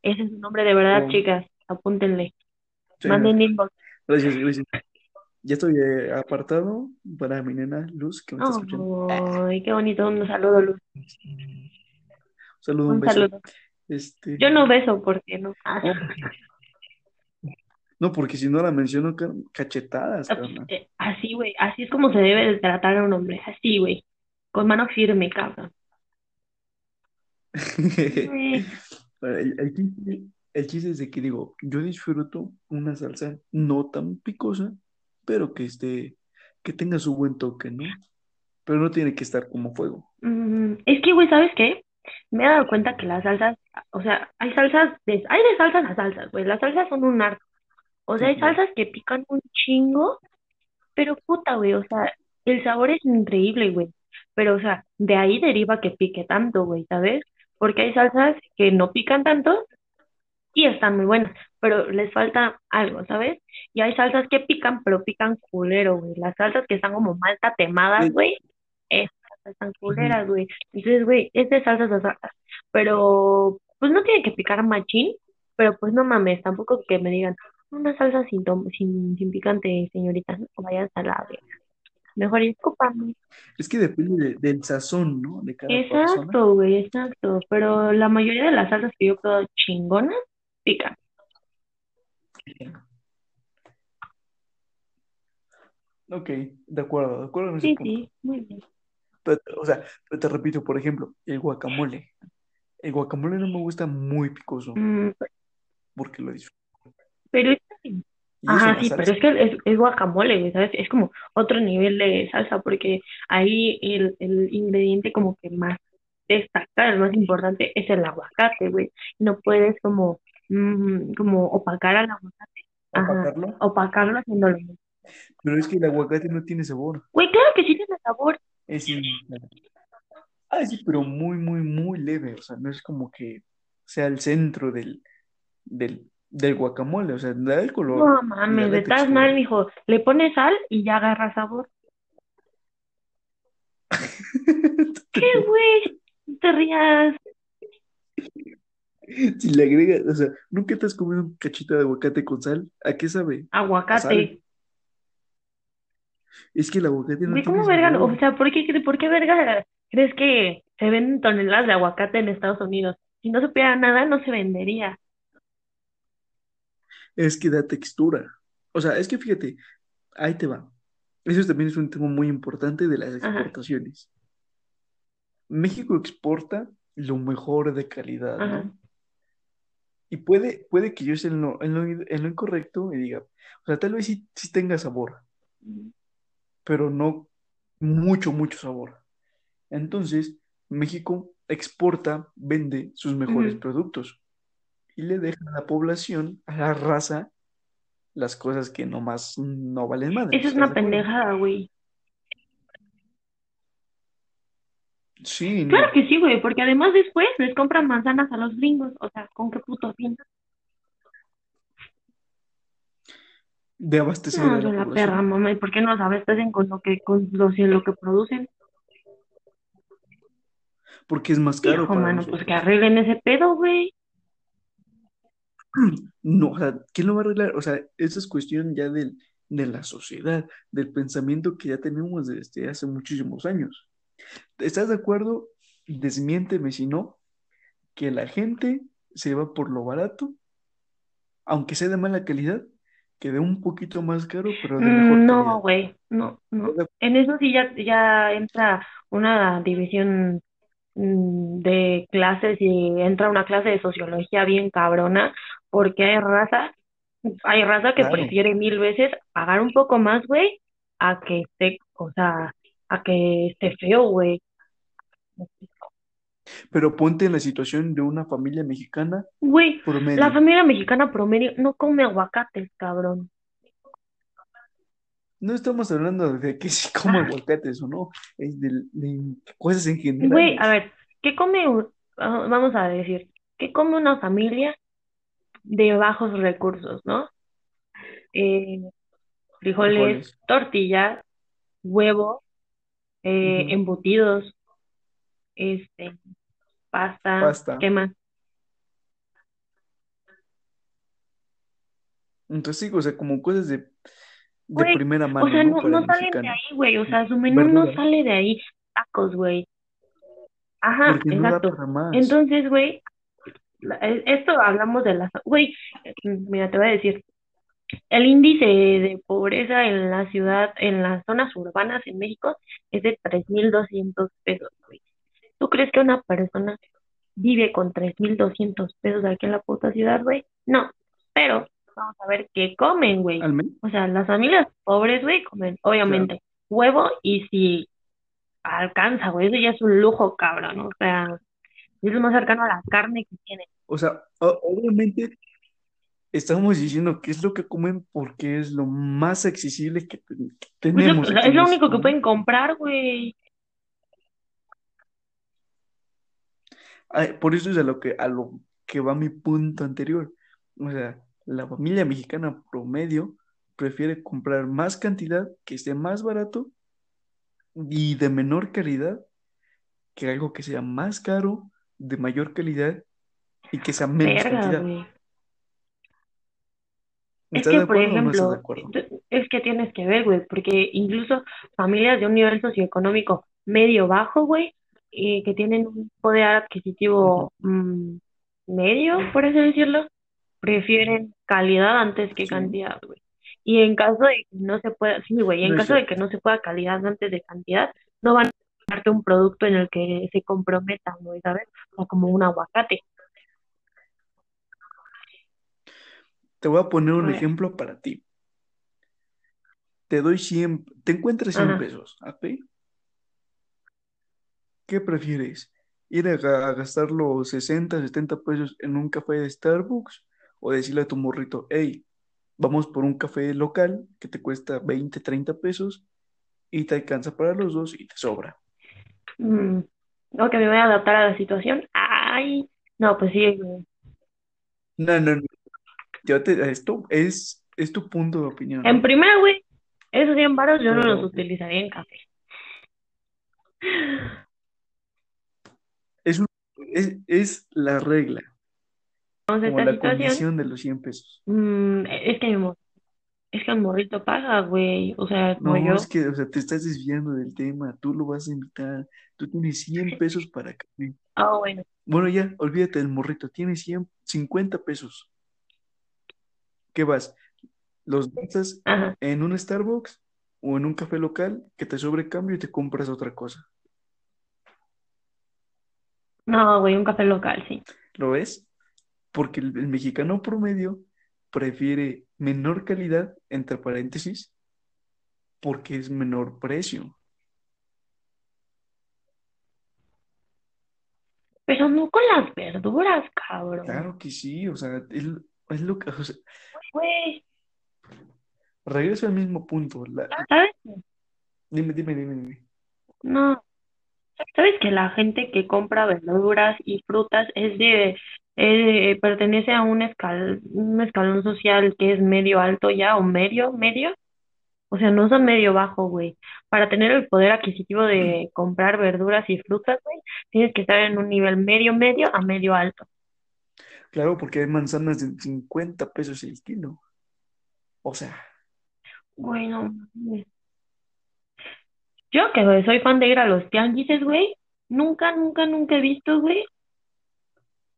ese es su nombre de verdad, Oh, chicas. Apúntenle. sí, Manden inbox. gracias, gracias. Ya estoy eh, apartado para mi nena Luz, que me está escuchando. Ay, qué bonito. Un saludo, Luz. Un saludo, un Un beso. saludo. Este, Yo no beso porque no. Ah, no, porque si no la menciono, ca- cachetadas, eh, Así, güey, así es como se debe de tratar a un hombre, así, güey, con mano firme, cabrón. [laughs] El, el chiste, el chiste es de que digo, yo disfruto una salsa no tan picosa, pero que esté, que tenga su buen toque, ¿no? Pero no tiene que estar como fuego. mm, es que, güey, ¿sabes qué? Me he dado cuenta que las salsas, o sea, hay salsas, de, hay de salsas a salsas, güey, las salsas son un arte. O sea, hay salsas que pican un chingo, pero puta, güey, o sea, el sabor es increíble, güey. Pero, o sea, de ahí deriva que pique tanto, güey, ¿sabes? Porque hay salsas que no pican tanto y están muy buenas, pero les falta algo, ¿sabes? Y hay salsas que pican, pero pican culero, güey. Las salsas que están como mal tatemadas, güey, esas están culeras, güey. Entonces, güey, es de salsas a salsas. Pero, pues no tiene que picar machín, pero pues no mames, tampoco que me digan, una salsa sin, tom- sin, sin picante, señorita, no vayan a la verga. Mejor escúpame. Es que depende de- del sazón, ¿no? De cada persona. Exacto, güey, exacto. Pero la mayoría de las salsas que yo puedo chingonas, pican. Ok, de acuerdo, de acuerdo en ese Sí, punto. sí, muy bien. Pero, o sea, pero te repito, por ejemplo, el guacamole. El guacamole no me gusta muy picoso, Mm, porque lo disfruto. pero Ajá, sí, pero salsa. es que es, es guacamole, güey, ¿sabes? Es como otro nivel de salsa, porque ahí el, el ingrediente como que más destaca, el más importante, es el aguacate, güey. No puedes como, mm, como opacar al aguacate, ajá, Opacarlo. opacarlo haciéndolo. Pero es que el aguacate no tiene sabor. Güey, claro que sí tiene sabor. Es in- Ah, sí, pero muy, muy, muy leve. O sea, no es como que sea el centro del, del, del guacamole. O sea, da el color No mames, estás mal, mijo. Le pones sal y ya agarra sabor. [laughs] ¿Qué, güey? Te rías. Si le agregas, o sea, ¿nunca te has comido un cachito de aguacate con sal? ¿A qué sabe? Aguacate. Es que el aguacate no tiene ¿cómo verga? O sea, ¿por qué, por qué verga crees que se venden toneladas de aguacate en Estados Unidos? Si no supiera nada, no se vendería. Es que da textura. O sea, es que fíjate, ahí te va. Eso también es un tema muy importante de las Ajá, exportaciones. México exporta lo mejor de calidad. ¿no? Y puede, puede que yo esté en lo, en lo, en lo incorrecto y diga, o sea, tal vez sí, sí tenga sabor, pero no mucho, mucho sabor. Entonces, México exporta, vende sus mejores productos y le deja a la población, a la raza, las cosas que nomás no valen madre, Eso es ¿estás una pendejada, güey. Sí, Claro no, que sí, güey, porque además después les compran manzanas a los gringos. O sea, ¿con qué puto fin? de abastecer No, la perra, mamá. ¿Y por qué no sabes? Hacen con lo que, con lo, lo que producen. porque es más caro Hijo, para mano, pues que arreglen ese pedo, güey. [clears throat] No, o sea, ¿quién lo va a arreglar? O sea, esa es cuestión ya del, de la sociedad, del pensamiento que ya tenemos desde hace muchísimos años. ¿Estás de acuerdo? Desmiénteme si no, que la gente se va por lo barato, aunque sea de mala calidad, que de un poquito más caro, pero de mejor No, güey, no, no. En eso sí ya, ya entra una división mm, de clases y entra una clase de sociología bien cabrona, porque hay raza, hay raza que Claro, prefiere mil veces pagar un poco más, güey, a que esté, o sea, a que esté feo, güey. pero ponte en la situación de una familia mexicana Güey, la familia mexicana promedio no come aguacates, cabrón. No estamos hablando de que si como aguacates o no, es de, de cosas en Güey, a ver, ¿qué come, un- ah, vamos a decir, qué come una familia de bajos recursos, ¿no? Eh, frijoles, Frijoles, tortillas, huevo, eh, embutidos, este, pasta, pasta. ¿qué más? Entonces sí, o sea, como cosas de, de Güey, primera o mano, sea, ¿no? no, salen de ahí, güey, o sea, su menú no sale de ahí. Tacos, güey. Ajá, porque no da exacto. para más. Entonces, güey, e- esto hablamos de las, güey, eh, mira, te voy a decir, el índice de pobreza en la ciudad, en las zonas urbanas en México es de 3.200 pesos, güey. ¿Tú crees que una persona vive con 3.200 pesos aquí en la puta ciudad, güey? No, pero vamos a ver qué comen, güey. O sea, las familias pobres, güey, comen, claro. obviamente, huevo y si alcanza, güey, eso ya es un lujo, cabrón. O sea, es lo más cercano a la carne que tiene. O sea, obviamente estamos diciendo que es lo que comen porque es lo más accesible que, Pues es, tenemos es lo único que pueden comprar, güey. Por eso es a lo que, a lo que va mi punto anterior. O sea, la familia mexicana promedio prefiere comprar más cantidad, que esté más barato y de menor calidad, que algo que sea más caro, de mayor calidad y que sea menos Verga, cantidad. Es ¿Estás que, por no ejemplo, t- es que tienes que ver, güey, porque incluso familias de un nivel socioeconómico medio bajo, güey, y que tienen un poder adquisitivo mm, medio, por así decirlo, prefieren calidad antes que Sí, cantidad, güey. Y en caso de que no se pueda, sí, güey, y en no caso de que no se pueda calidad antes de cantidad, no van a darte un producto en el que se comprometan, güey, ¿sabes? O como un aguacate. Te voy a poner un ejemplo para ti. Te doy 100, te encuentras 100 ajá. pesos, ¿ok? ¿Qué prefieres? ¿Ir a, ga- a gastar los 60, 70 pesos en un café de Starbucks? ¿O decirle a tu morrito, hey, vamos por un café local que te cuesta 20, 30 pesos y te alcanza para los dos y te sobra? Mm. O que me voy a adaptar a la situación. Ay, no, pues sí. No, no, no. Yo te, esto es, es tu punto de opinión, En ¿no? primera, güey, esos 100 varos yo no los utilizaría en café. Es, un- es, es la regla, Entonces, como la condición de los 100 pesos. mm, es que mi mo- es que el morrito paga, güey. O sea, No, yo. es que, o sea, te estás desviando del tema. Tú lo vas a invitar. Tú tienes 100 pesos para café. Ah, bueno. Bueno, ya, olvídate del morrito. Tienes 100, 50 pesos. ¿Qué vas? ¿Los gastas Ajá. en un Starbucks o en un café local que te sobre cambio y te compras otra cosa? No, güey, un café local, sí. ¿Lo ves? Porque el, el mexicano promedio prefiere menor calidad, entre paréntesis, porque es menor precio. Pero no con las verduras, cabrón. Claro que sí, o sea, es, es lo que, o sea, Güey, regreso al mismo punto. la- ¿sabes? dime, dime, dime, dime. No. ¿Sabes que la gente que compra verduras y frutas es de, eh, pertenece a un escal, un escalón social que es medio alto ya o medio, medio? O sea, no son medio bajo, güey. Para tener el poder adquisitivo de comprar verduras y frutas, güey, tienes que estar en un nivel medio, medio a medio alto. Claro, porque hay manzanas de 50 pesos el kilo. O sea, Güey, no mames. Yo que soy fan de ir a los tianguises, güey, nunca, nunca, nunca he visto, güey,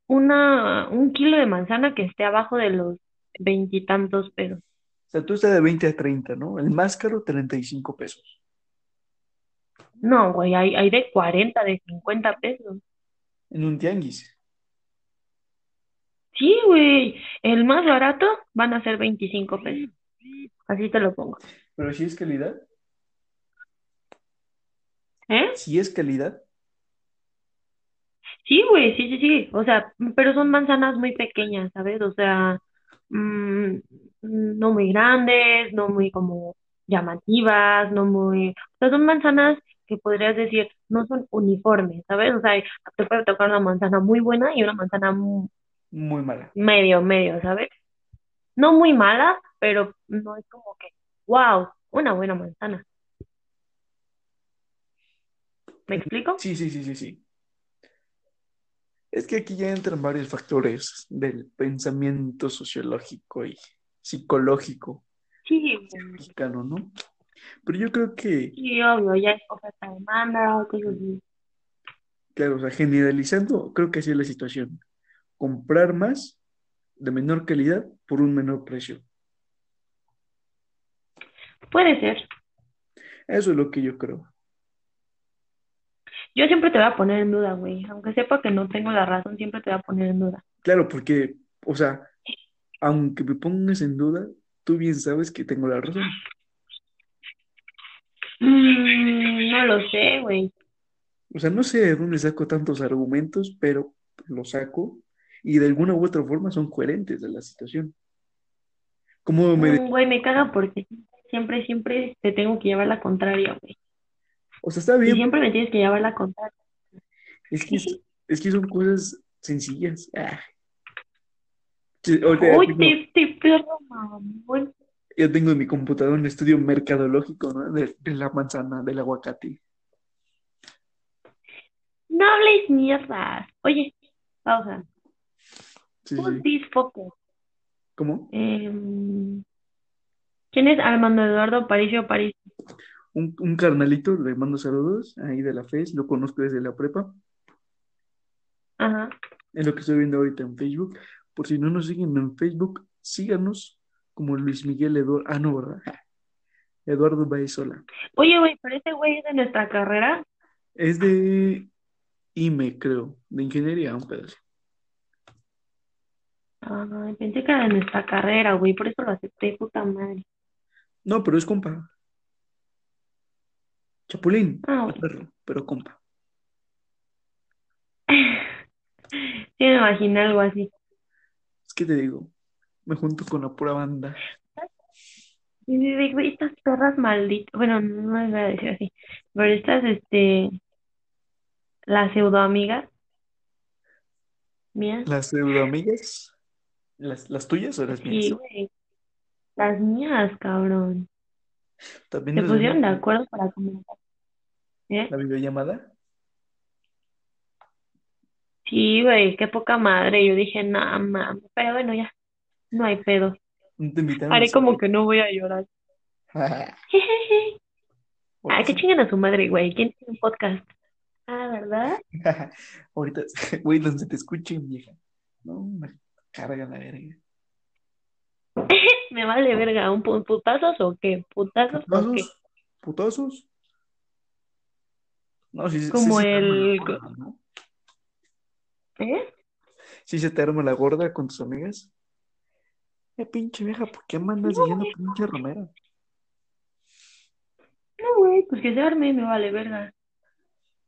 una, un kilo de manzana que esté abajo de los veintitantos pesos. o sea, tú estás de 20 a 30, ¿no? El más caro, 35 pesos. No, güey, hay, hay de 40, de 50 pesos. En un tianguis. Sí, güey, el más barato van a ser 25 pesos. Así te lo pongo. Pero si es calidad, ¿Eh? si es calidad, Sí, güey, sí, sí, sí. O sea, pero son manzanas muy pequeñas, ¿sabes? O sea, mm, no muy grandes, no muy como llamativas, no muy... O sea, son manzanas que podrías decir no son uniformes, ¿sabes? O sea, te puede tocar una manzana muy buena y una manzana muy mala. medio, medio, ¿sabes? No muy mala, pero no es como que, wow, una buena manzana. ¿Me explico? Sí, sí, sí, sí, sí. Es que aquí ya entran varios factores del pensamiento sociológico y psicológico Sí, mexicano, ¿no? Pero yo creo que, Sí, obvio, ya es oferta demanda, cosas así. claro, o sea, generalizando, creo que así es la situación. Comprar más de menor calidad por un menor precio. Puede ser. Eso es lo que yo creo. Yo siempre te voy a poner en duda, güey. Aunque sepa que no tengo la razón, siempre te voy a poner en duda. Claro, porque, o sea, aunque me pongas en duda, tú bien sabes que tengo la razón. Mm, no lo sé, güey. O sea, no sé de dónde saco tantos argumentos, pero los saco y de alguna u otra forma son coherentes de la situación. Como me... Mm, Güey, me caga porque siempre, siempre te tengo que llevar la contraria, güey. O sea, está Y bien, siempre me tienes que llevar la contraria. es que, es, [laughs] es que son cosas sencillas. Ah. Ahorita Uy, tengo, te, te perro, mamón. ya tengo en mi computadora un estudio mercadológico, ¿no? De, de la manzana, del aguacate. No hables mierdas. Oye, pausa. Sí? ¿Cómo? Em, ¿quién es Armando Eduardo Aparicio París? Un, un carnalito, le mando saludos, ahí de la FES, lo conozco desde la prepa. Ajá. Es lo que estoy viendo ahorita en Facebook. Por si no nos siguen en Facebook, síganos como Luis Miguel Eduardo. Ah, no, ¿verdad? Eduardo Baezola. Oye, güey, pero ese güey es de nuestra carrera. Es de IME, creo, de ingeniería, un pedazo. Ay, pensé que era de nuestra carrera, güey, por eso lo acepté, puta madre. No, pero es compa. Chapulín, Ah, perro, pero compa. [laughs] Sí, me imaginé algo así. Es que te digo, me junto con la pura banda. Y digo, güey, estas perras malditas, bueno, no les voy a decir así, pero estas, este, las pseudoamigas mías. ¿Las pseudoamigas? ¿Las, las tuyas o las Sí, mías? güey. Las mías, cabrón. ¿También nos pusieron de acuerdo para comentar. ¿Eh? la videollamada? Sí, güey, qué poca madre. Yo dije, nah, mames. Pero bueno, ya, no hay pedo. ¿No te invitaron Haré como que no voy a llorar. [laughs] Ah, que chinguen a su madre, güey. ¿Quién tiene un podcast? Ah, ¿verdad? [laughs] ahorita, [laughs] güey, donde te escuchen, vieja. No, me carga la verga. [laughs] Me vale verga. ¿Un pu- putazos o qué? ¿Putazos o qué? ¿Putazos? ¿Putazos? No, sí, sí, Como sí se el... gorda, ¿no? ¿Eh? Sí se te arma la gorda con tus amigas. Eh, pinche vieja, ¿por qué me andas No, diciendo güey. pinche Romero? No, güey, pues que se arme, me vale verga.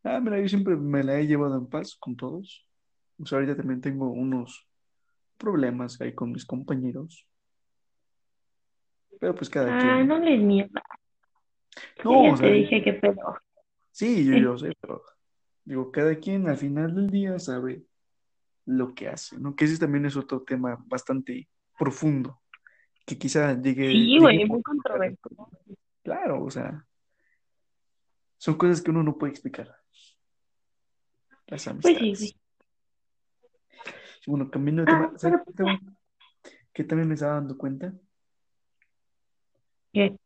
Ah, mira, yo siempre me la he llevado en paz con todos. O sea, ahorita también tengo unos problemas ahí con mis compañeros. Pero pues cada Ah, quien. no les mierda. No, o ya te dije qué pedo. sí, yo, [laughs] yo sé, pero digo, cada quien al final del día sabe lo que hace, ¿no? Que ese también es otro tema bastante profundo, que quizá llegue, Sí, güey, muy controversial. claro, o sea, son cosas que uno no puede explicar, las Pues sí, amistades. Bueno, cambiando de Ah, tema, ¿sabes pero qué también, me estaba dando cuenta? ¿qué?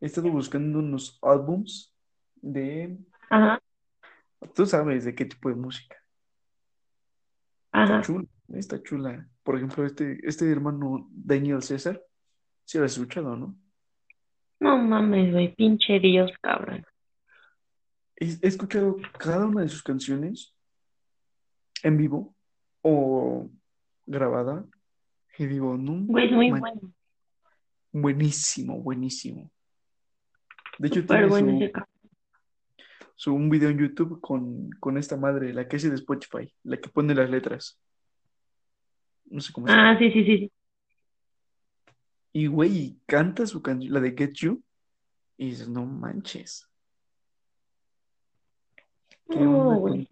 He estado buscando unos álbums de, Ajá, tú sabes de qué tipo de música. Está ajá. chula, está chula. Por ejemplo, este, este hermano Daniel César, sí lo has escuchado, ¿no? No mames, güey, pinche Dios, cabrón. He, he escuchado cada una de sus canciones en vivo o grabada y digo, no, Güey, es muy man- bueno. buenísimo, buenísimo. De hecho, tiene bueno su, un video en YouTube con, con esta madre, la que hace de Spotify, la que pone las letras. No sé cómo se llama. Ah, sí, sí, sí. Y güey, canta su canción, la de Get You, y dices, no manches, ¿qué No, onda con-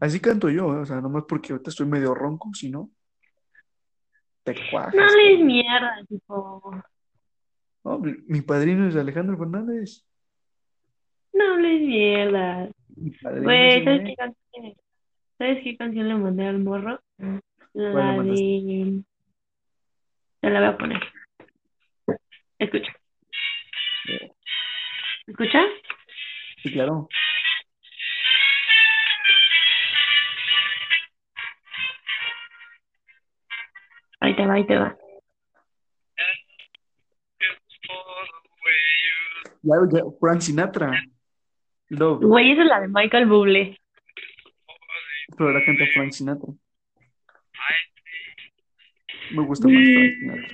Así canto yo, ¿eh? O sea, nomás porque ahorita estoy medio ronco, si no, te cuajas, No les cabrón. mierda, tipo. No, mi mi padrino es Alejandro Fernández. No les mierda. Mi padrino Güey, es ¿sabes qué canción? ¿Sabes qué canción le mandé al morro? ¿Cuál le La de. Te la voy a poner. Escucha. ¿Escucha? Sí, claro. Te va, ahí te va. Ya, ya, Frank Sinatra. Love, Güey, esa es la de Michael Bublé. pero la canta Frank Sinatra. Me gusta más Frank Sinatra.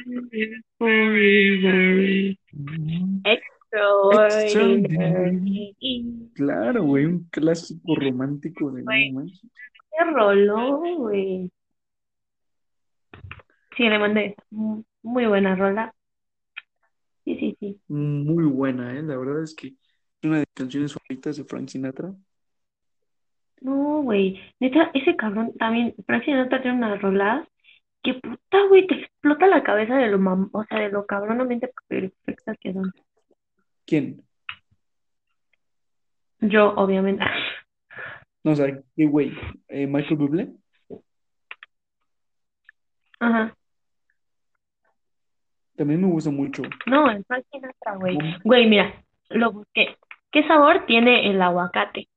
Extraordinary. Claro, güey, un clásico romántico de. Qué roló, güey. Sí, le mandé. Muy buena rola. Sí, sí, sí. Muy buena, ¿eh? La verdad es que es una de mis canciones favoritas de Frank Sinatra. No, güey. Neta, ese cabrón también, Frank Sinatra tiene unas rolas que puta, güey, te explota la cabeza de lo mam, o sea, de lo cabronamente perfectas que son. ¿Quién? Yo, obviamente. [laughs] No, o sea, ¿qué güey? Eh, ¿Michael Bublé? Ajá. También me gusta mucho. No, el Frank Sinatra, güey. ¿Cómo? Güey, mira, lo busqué. ¿Qué sabor tiene el aguacate?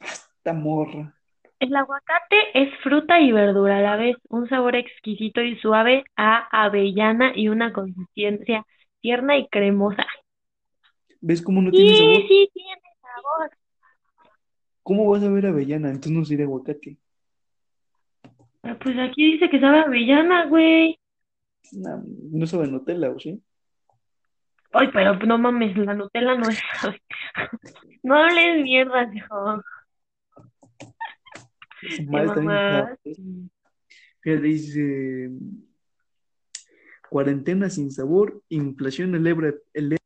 Esta morra. El aguacate es fruta y verdura a la vez, un sabor exquisito y suave a avellana y una consistencia tierna y cremosa. ¿Ves cómo no tiene sabor? Sí, sí, tiene sabor. ¿Cómo vas a ver avellana? Entonces no sería aguacate. Ah, Pues aquí dice que sabe avellana, güey. No, no sabe Nutella, ¿o sí? Ay, pero no mames, la Nutella no es. [laughs] No hables mierda, hijo. También está- Fíjate, dice cuarentena sin sabor, inflación eleva, ele-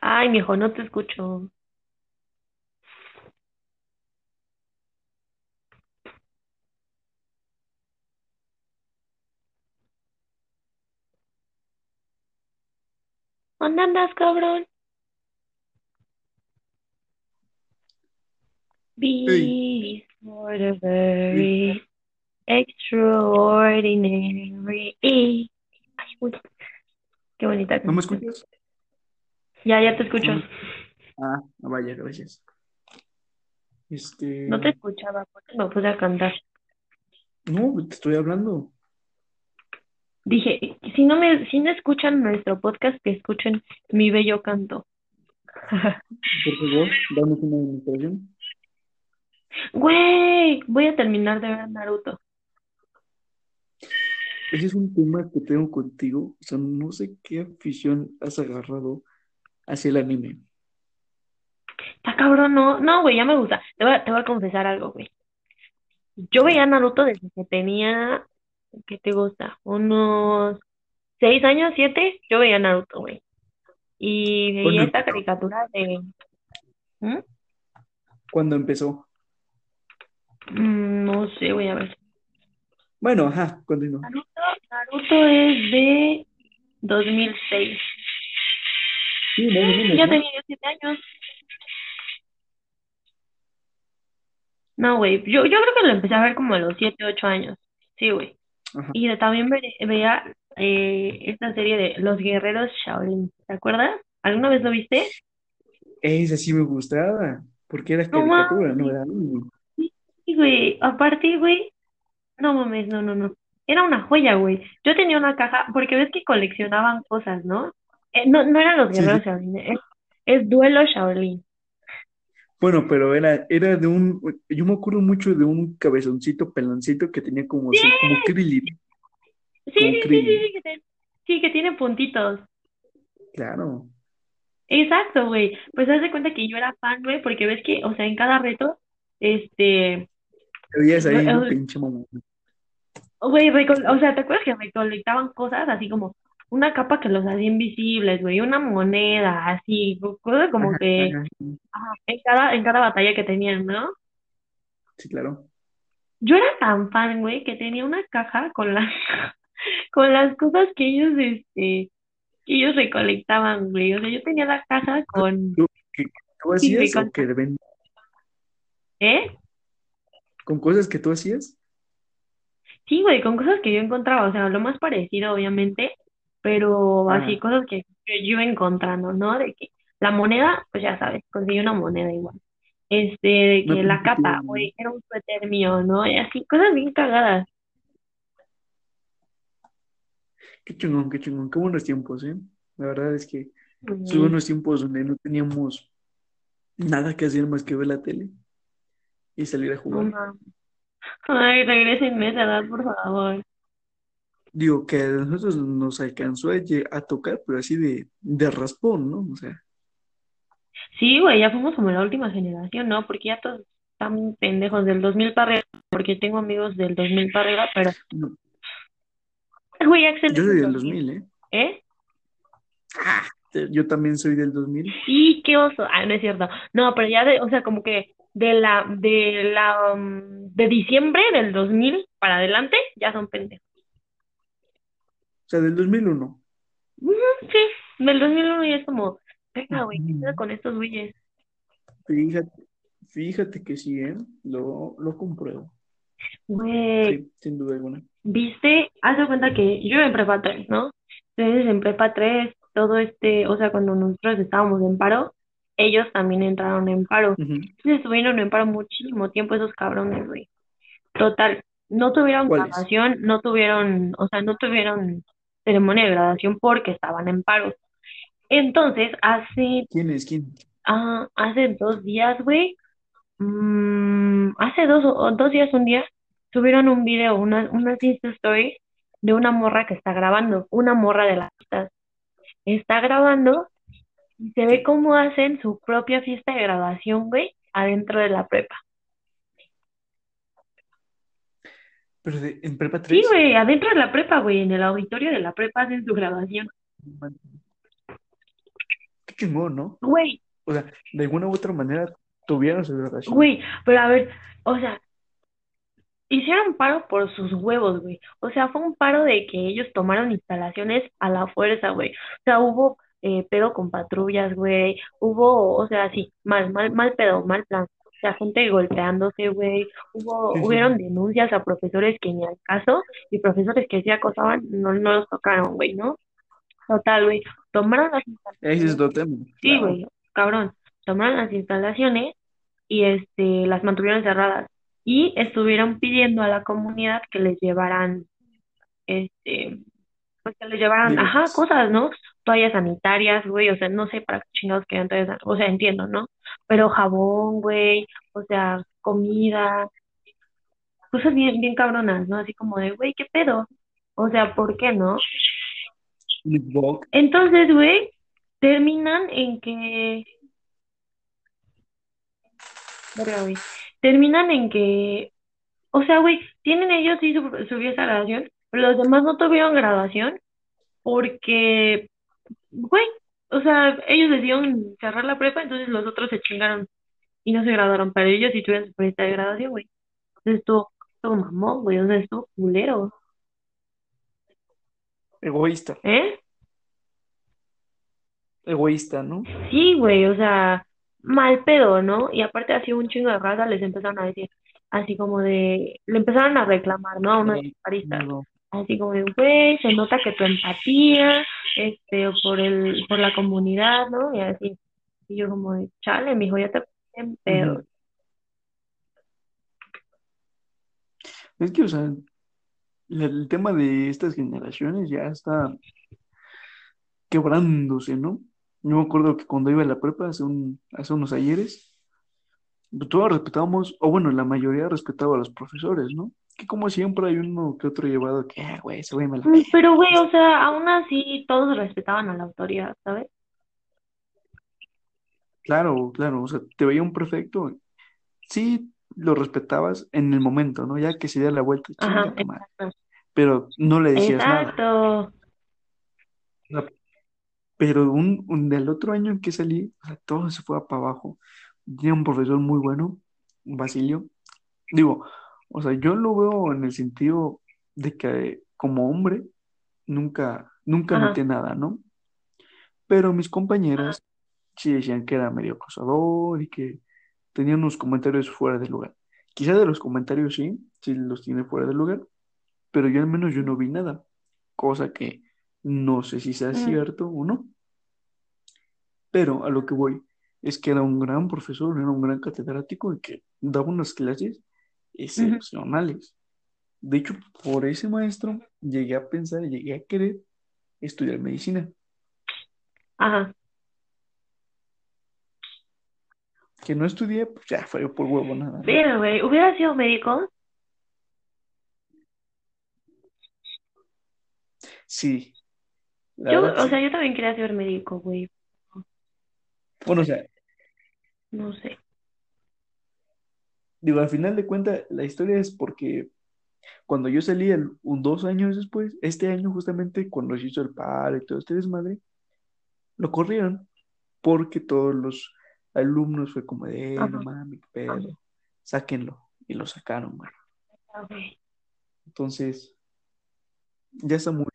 Ay, mijo, no te escucho. ¿Dónde andas, cabrón? The very extraordinary. Ay, uy, qué bonita ¿no me escuchas? Ya, ya te escucho. No Ah, vaya, gracias. Este, No te escuchaba, porque me puse a cantar. no, te estoy hablando. Dije, si no me, si no escuchan nuestro podcast, que escuchen mi bello canto. Por favor, dame una demostración. Güey, voy a terminar de ver Naruto. Ese es un tema que tengo contigo. O sea, no sé qué afición has agarrado hacia el anime. Está cabrón, no, no, güey, ya me gusta. Te voy a, te voy a confesar algo, güey. Yo veía Naruto desde que tenía, ¿qué te gusta? Unos seis años, siete, yo veía Naruto, güey. Y ¿Cuándo veía esta caricatura de... ¿Mm? ¿Cuándo empezó? Mm, no sé, voy a ver. Bueno, ajá, continúa. Naruto, Naruto es de 2006. Sí, más o menos, Ya ¿no? tenía yo siete años. No, güey, yo, yo creo que lo empecé a ver como a los siete, ocho años. Sí, güey. Y también ve- veía eh, esta serie de Los Guerreros Shaolin. ¿Te acuerdas? ¿Alguna vez lo viste? Esa sí me gustaba, porque era No caricatura, no era anime. sí, güey. Aparte, güey, no mames, no, no, no. Era una joya, güey. Yo tenía una caja, porque ves que coleccionaban cosas, ¿no? Eh, no, no eran Los Sí, sí. Guerreros Shaolin, es, es Duelo Shaolin. Bueno, pero era, era de un, yo me acuerdo mucho de un cabezoncito peloncito que tenía como, Sí, así- como Krillin, sí, sí, sí, sí, que, te- sí, que tiene puntitos. Claro. Exacto, güey. Pues haz de cuenta que yo era fan, güey, porque ves que, o sea, en cada reto, este, Te ahí, ¿no? eh, Pinche mamón. güey, o sea, ¿te acuerdas que recolectaban cosas así como una capa que los hacía invisibles, güey, una moneda, así, co- cosas como Ajá, que, ajá. ajá, en cada, en cada batalla que tenían, ¿no? Sí, claro. Yo era tan fan, güey, que tenía una caja con las, [laughs] [laughs] con las cosas que ellos, este, que ellos recolectaban, güey. O sea, yo tenía la caja con, ¿Tú, qué, tú hacías con, que ¿eh? con cosas que tú hacías? Sí, güey, con cosas que yo encontraba, o sea, lo más parecido, obviamente, pero así, Ah, cosas que, yo iba encontrando, ¿no? De que la moneda, pues ya sabes, conseguí una moneda igual. Este, de que la capa, güey, era un suéter mío, ¿no? Y así, cosas bien cagadas. Qué chingón, qué chingón, qué buenos tiempos, ¿eh? La verdad es que son buenos tiempos donde no teníamos nada que hacer más que ver la tele y salir a no jugar. mames. Ay, regrésenme a esa edad, por favor. Digo que a nosotros nos alcanzó a, tocar, pero así de, de raspón, ¿no? O sea, Sí, güey, ya fuimos como la última generación, ¿no? Porque ya todos están pendejos del 2000 para arriba, porque tengo amigos del 2000 para arriba, pero, no, [laughs] güey, Axel yo soy del del 2000, 2000, ¿eh? ¿eh? Te- Yo también soy del 2000. Sí, qué oso. Ah, no es cierto. No, pero ya de, o sea, como que de la, de la, um, de diciembre del 2000 para adelante, ya son pendejos. O sea, del 2001. Ujú, sí, del 2001 ya es como, venga, güey, ¿qué pedo con estos güeyes? Fíjate, fíjate que sí, ¿eh? Lo, lo compruebo. Güey, Sí, sin duda alguna. Viste, haz de cuenta que yo en prepa 3, ¿no? Entonces en prepa 3, todo este, o sea, cuando nosotros estábamos en paro, ellos también entraron en paro. Entonces estuvieron en paro muchísimo tiempo esos cabrones, güey. Total, no tuvieron graduación, no tuvieron, o sea, no tuvieron ceremonia de graduación porque estaban en paro. Entonces, hace, ¿Quién es? ¿Quién? ah, hace dos días, güey, mm, hace dos, o dos días, un día, subieron un video, una, unas Insta Stories de una morra que está grabando, una morra de las fiestas. Está grabando y se ve cómo hacen su propia fiesta de graduación, güey, adentro de la prepa. ¿Pero de- en prepa Sí, 3? güey, adentro de la prepa, güey, en el auditorio de la prepa hacen su graduación. Qué chingón, ¿no? Güey, O sea, de alguna u otra manera tuvieron su graduación. güey, pero a ver, o sea, hicieron paro por sus huevos, güey. O sea, fue un paro de que ellos tomaron instalaciones a la fuerza, güey. O sea, hubo eh, pedo con patrullas, güey. Hubo, o sea, sí, mal, mal, mal pedo, mal plan. O sea, gente golpeándose, güey. Hubo, Sí, sí, hubieron denuncias a profesores que ni al caso, y profesores que sí acosaban, no, no los tocaron, güey, ¿no? Total, güey. Tomaron las Ese es instalaciones. tema. Sí, Claro. güey, cabrón. Tomaron las instalaciones y este las mantuvieron cerradas y estuvieron pidiendo a la comunidad que les llevaran este pues que les llevaran ajá cosas no toallas sanitarias güey o sea no sé para qué chingados querían toallas o sea entiendo no pero jabón güey o sea comida cosas bien bien cabronas no así como de güey qué pedo o sea ¿por qué no? Entonces güey terminan en que verga, güey, terminan en que O sea, güey, tienen ellos sí su, su esa graduación, pero los demás no tuvieron graduación porque, güey, o sea, ellos decidieron cerrar la prepa, entonces los otros se chingaron y no se graduaron, pero ellos sí tuvieron su fiesta de graduación, güey. Entonces estuvo, estuvo mamón, güey, o sea, estuvo culero, Egoísta. ¿eh? Egoísta, ¿no? Sí, güey, o sea, mal pedo, ¿no? Y aparte así un chingo de raza les empezaron a decir, así como de, le empezaron a reclamar, ¿no? A unos No, paristas. no. Así como de, güey, se nota que tu empatía, este, por el, por la comunidad, ¿no? Y así. Y yo como de, chale, mijo, ya te en pedo. Es que, o sea, el tema de estas generaciones ya está quebrándose, ¿no? Yo me acuerdo que cuando iba a la prepa hace, un, hace unos ayeres, pues, todos respetábamos, o bueno, la mayoría respetaba a los profesores, ¿no? Que como siempre hay uno que otro llevado que, ah, güey, ese güey me la pela. Pero, güey, o sea, aún así todos respetaban a la autoridad, ¿sabes? Claro, claro, o sea, te veía un prefecto, sí lo respetabas en el momento, ¿no? Ya que se diera la vuelta, Ajá, pero no le decías nada. Exacto. O sea, Pero un, un- del otro año en que salí, o sea, todo se fue para abajo. Tenía un profesor muy bueno, Basilio. Digo, o sea, yo lo veo en el sentido de que como hombre nunca, nunca noté nada, ¿no? Pero mis compañeras sí decían que era medio acosador y que tenía unos comentarios fuera de lugar. Quizá de los comentarios sí, sí los tiene fuera de lugar, pero yo al menos yo no vi nada, cosa que no sé si sea Mm, cierto o no. Pero a lo que voy es que era un gran profesor, era un gran catedrático y que daba unas clases excepcionales. De hecho, por ese maestro llegué a pensar, llegué a querer estudiar medicina, Ajá. que no estudié, pues ya fue por huevo nada. Pero, güey, ¿hubiera sido médico? Sí, la Yo, verdad o sea, yo también quería ser médico, güey. Bueno, o sea, No sé. digo, al final de cuentas, la historia es porque cuando yo salí el- un, dos años después, este año justamente cuando se hizo el paro y todo este desmadre, lo corrieron porque todos los alumnos fue como de, "Eh, no Ajá. mames, qué pedo, sáquenlo. Y lo sacaron, güey. Entonces, ya está muy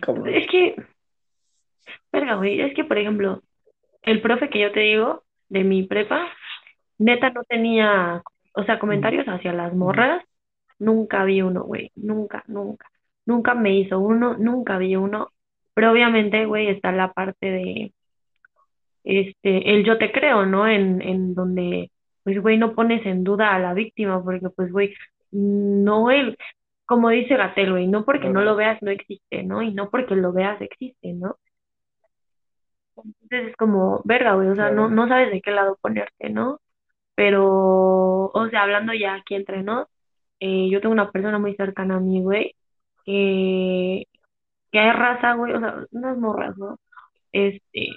cabrón. Es que, verga, güey, es que, por ejemplo, el profe que yo te digo, de mi prepa, neta no tenía, o sea, comentarios hacia las morras, nunca vi uno, güey, nunca, nunca, nunca me hizo uno, nunca vi uno, pero obviamente, güey, está la parte de, este, el yo te creo, ¿no? En, en donde, pues, güey, no pones en duda a la víctima, porque, pues, güey, no el, como dice Gatell, güey, no porque no lo veas no existe, ¿no? Y no porque lo veas existe, ¿no? Entonces es como, verga, güey, o sea, no, no sabes de qué lado ponerte, ¿no? Pero, o sea, hablando ya aquí entre nos, eh, yo tengo una persona muy cercana a mí, güey, que, que hay raza, güey, o sea, unas morras, ¿no? Este,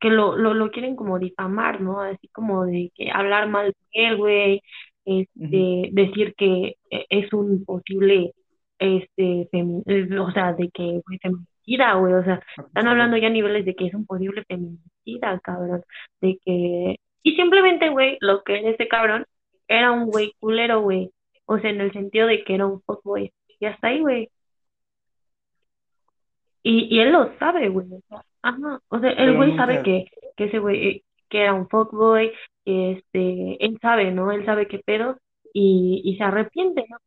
que lo, lo, lo quieren como difamar, ¿no? Así como de que hablar mal de él, güey, Este, decir que eh, es un posible, este, eh, o sea, de que, güey, feminicida güey, o sea, están hablando ya a niveles de que es un posible feminicida, cabrón, de que, y simplemente, güey, lo que es este cabrón era un güey culero, güey, o sea, en el sentido de que era un fuckboy, y hasta ahí, güey, y, y él lo sabe, güey, ajá, o sea, el güey sabe que, que ese güey, eh, que era un fuckboy, que este, él sabe, ¿no? Él sabe qué pedo, y, y se arrepiente, ¿no?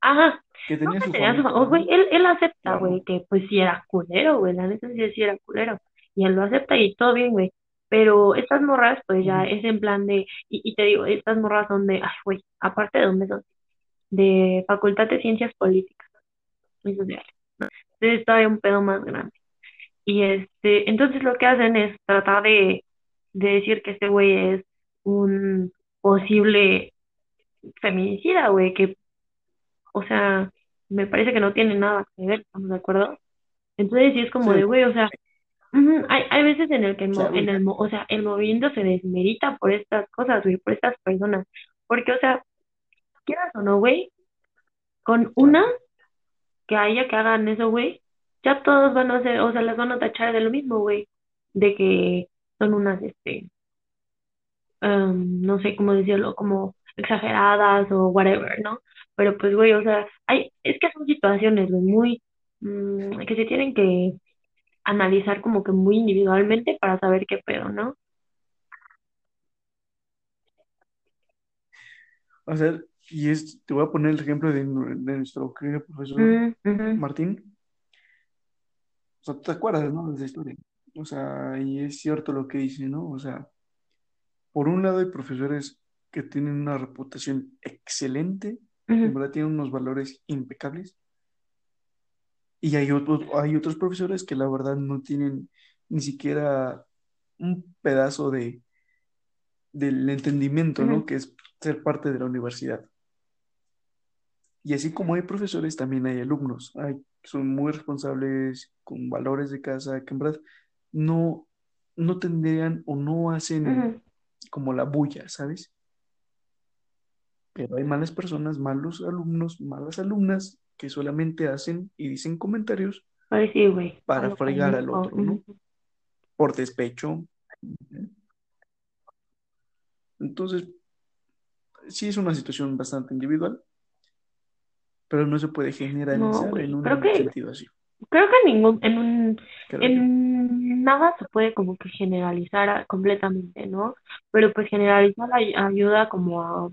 Ajá, que tenía que su tenía su familia, fa- oh, güey, ¿no? él, él acepta, güey, que pues sí era culero, güey, la neta sí, era culero, y él lo acepta y todo bien, güey, pero estas morras, pues ya es en plan de, y, y te digo, estas morras son de, ay, güey, aparte de dónde son, de Facultad de Ciencias Políticas y Sociales, entonces todavía un pedo más grande, y este, entonces lo que hacen es tratar de, de decir que este güey es un posible feminicida, güey, que, o sea, me parece que no tiene nada que ver, ¿estamos de acuerdo? Entonces sí es como Sí, de, güey, o sea, hay, hay veces en el que el, mo- en el, mo- o sea, el movimiento se desmerita por estas cosas, güey, por estas personas. Porque, o sea, quieras o no, güey, con una que haya que hagan eso, güey, ya todos van a hacer, o sea, las van a tachar de lo mismo, güey, de que son unas, este, em, no sé cómo decirlo, como exageradas o whatever, ¿no? Pero pues, güey, o sea, hay, es que son situaciones, güey, muy, mm, que se tienen que analizar como que muy individualmente para saber qué pedo, ¿no? O sea, y es, te voy a poner el ejemplo de, nu- de nuestro querido profesor Mm, Martín. O sea, ¿te acuerdas, no? De esa historia. O sea, y es cierto lo que dice, ¿no? O sea, por un lado hay profesores que tienen una reputación excelente, que en ujú, verdad tienen unos valores impecables, y hay otros, hay otros profesores que la verdad no tienen ni siquiera un pedazo de, del entendimiento, ujú, ¿no? Que es ser parte de la universidad. Y así como hay profesores, también hay alumnos. Hay, son muy responsables, con valores de casa, que en verdad no, no tendrían o no hacen ujú. Como la bulla, ¿sabes? Pero hay malas personas, malos alumnos, malas alumnas que solamente hacen y dicen comentarios Pues sí, güey, a para fregar al otro, ¿no? Por despecho. Entonces, sí es una situación bastante individual, pero no se puede No, generalizar en creo un que, sentido así, creo que ningún, en un, creo en nada se puede como que generalizar a- completamente, ¿no? Pero pues generalizar ay- ayuda como a,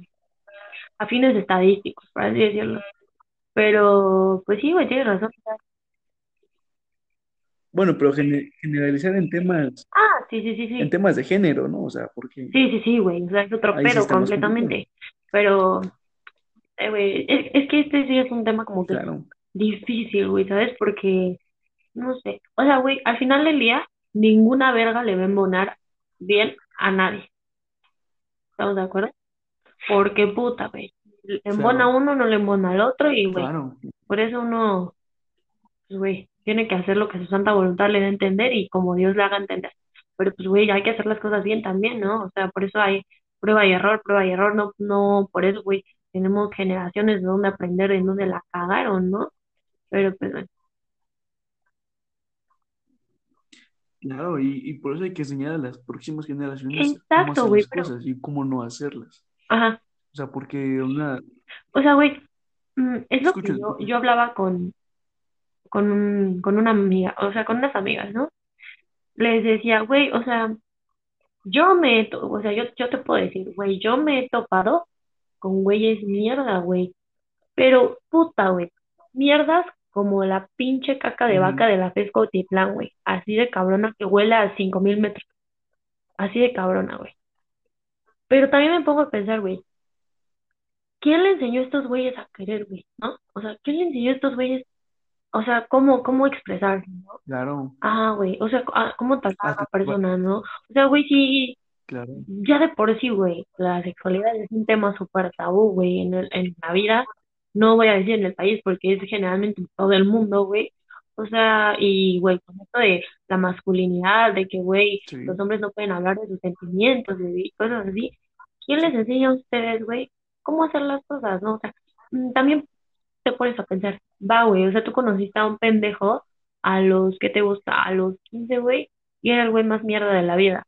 a fines estadísticos, por así decirlo. Pero, pues sí, güey, tienes razón. Bueno, pero gene- generalizar en temas, Ah, sí, sí, sí, en sí. temas de género, ¿no? O sea, porque Sí, sí, sí, güey, o sea, es otro sí pedo complicado. completamente. Pero, eh, güey, es, es que este sí es un tema como que Claro, difícil, güey, ¿sabes? Porque, no sé, o sea, güey, al final del día, ninguna verga le va a embonar bien a nadie, ¿estamos de acuerdo? Porque, puta, güey, le embona uno, no le embona al otro, y, güey, claro. por eso uno, pues, güey, tiene que hacer lo que su santa voluntad le da a entender y como Dios le haga entender. Pero, pues, güey, hay que hacer las cosas bien también, ¿no? O sea, por eso hay prueba y error, prueba y error, no, no, por eso, güey, tenemos generaciones de donde aprender, en donde la cagaron, ¿no? Pero, pues, bueno. Claro, y, y por eso hay que enseñar a las próximas generaciones cómo hacer güey, las pero, cosas y cómo no hacerlas. ajá, O sea, porque una... o sea, güey, mm, es lo que yo, yo hablaba con, con un, con una amiga, o sea, con unas amigas, ¿no? Les decía, güey, o sea, yo me, o sea, yo, yo te puedo decir, güey, yo me he topado con güeyes mierda, güey, pero puta, güey, mierdas como la pinche caca de vaca de la Fesco Altiplán, güey, así de cabrona que huele a cinco mil metros, así de cabrona, güey. Pero también me pongo a pensar, güey, ¿quién le enseñó a estos güeyes a querer, güey? ¿No? O sea, ¿quién le enseñó a estos güeyes, o sea, cómo, cómo expresarse, ¿no? Claro, Ah, güey, o sea, ah, cómo tratar a la persona, ¿no? O sea, güey, sí, Claro, ya de por sí, güey, la sexualidad es un tema súper tabú, güey, en el, en la vida, no voy a decir en el país porque es generalmente en todo el mundo, güey. O sea, y, güey, con esto de la masculinidad, de que, güey, los hombres no pueden hablar de sus sentimientos, de cosas así, ¿quién les enseña a ustedes, güey, cómo hacer las cosas, no? O sea, mm, también te pones a pensar, va, güey, o sea, tú conociste a un pendejo a los, ¿qué te gusta? A los 15 güey, y era el güey más mierda de la vida.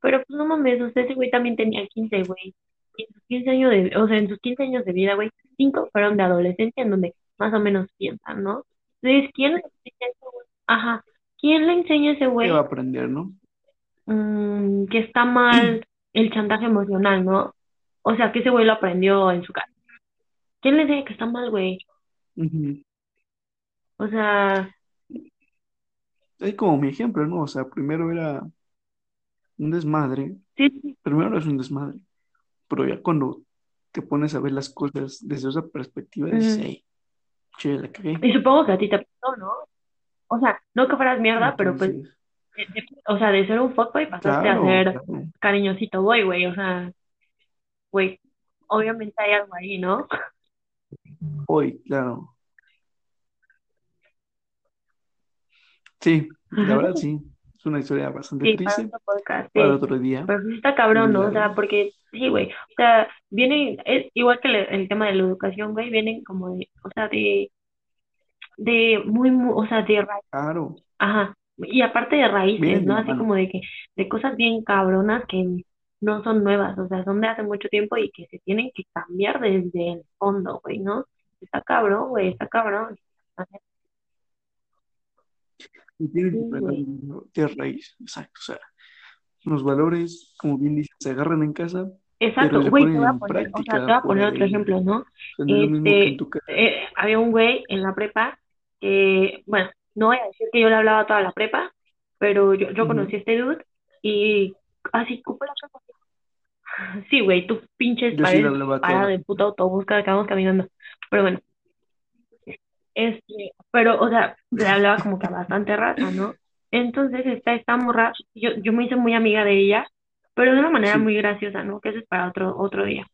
Pero pues no mames, o sea, ese güey también tenía 15 güey. En sus 15 años de, o sea, en sus 15 años de vida, güey, 5 fueron de adolescencia en donde más o menos piensan, ¿no? Entonces, ¿quién le enseña a ese güey? Ajá, ¿quién le enseña a ese ¿Qué va a güey aprender, no? mm, que está mal el chantaje emocional, ¿no? O sea, que ese güey lo aprendió en su casa. ¿Quién le enseña que está mal, güey? Ujú. O sea, Es como mi ejemplo, ¿no? O sea, primero era un desmadre, sí, sí, primero es un desmadre, pero ya cuando te pones a ver las cosas desde esa perspectiva, dices, ujú. hey, che, la cagué. Y supongo que a ti te pasó, ¿no? O sea, no que fueras mierda, pero pues, Entonces, de- de- o sea, de ser un fuckboy pasaste a ser claro, cariñosito boy, güey. O sea, güey, obviamente hay algo ahí, ¿no? hoy, claro. Sí, la verdad [laughs] sí, es una historia bastante Sí, triste podcast, para sí. otro día, Pero sí está cabrón, ¿no? O sea, porque, sí, güey. O sea, viene, es igual que el, el tema de la educación, güey, vienen como de, o sea, de, de muy, muy, o sea, de raíz, Claro, ajá. Y aparte de raíces, vienen ¿no? Así como de que, de cosas bien cabronas que no son nuevas, o sea, son de hace mucho tiempo y que se tienen que cambiar desde el fondo, güey, ¿no? Está cabrón, güey, está cabrón. Y tienen Sí, que de raíz, exacto. O sea, los valores, como bien dices, se agarran en casa, Exacto, güey, te voy a poner, o sea, te voy a poner otro ejemplo, ¿no? Este, eh, había un güey en la prepa que, bueno, no voy a decir que yo le hablaba a toda la prepa, pero yo, yo conocí a este dude y así, ¿cómo la prepa? Sí, güey, tú pinches sí paredes para de puto autobús que vamos caminando. Pero bueno, este, pero, o sea, le hablaba como que a bastante raza, ¿no? Entonces, esta, esta morra, yo, yo me hice muy amiga de ella, pero de una manera Sí. muy graciosa, ¿no? Que eso es para otro, otro día.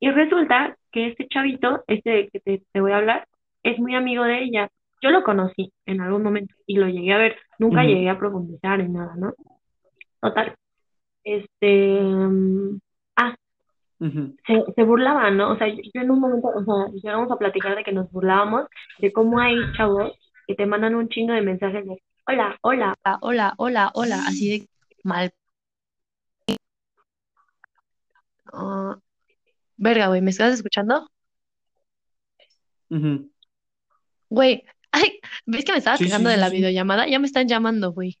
Y resulta que este chavito, este que te, te voy a hablar, es muy amigo de ella. Yo lo conocí en algún momento y lo llegué a ver. Nunca llegué a profundizar en nada, ¿no? Total. Este, mm, ah, se, se burlaban, ¿no? O sea, yo, yo en un momento, o sea, llegamos a platicar de que nos burlábamos de cómo hay chavos que te mandan un chingo de mensajes de hola, hola, hola, hola, hola, hola, así de mal. Ah, verga, güey, ¿me estás escuchando? Ujú. Güey, [laughs] ay, ¿ves que me estabas Sí, sí, quejando de sí, la sí. videollamada? Ya me están llamando, güey.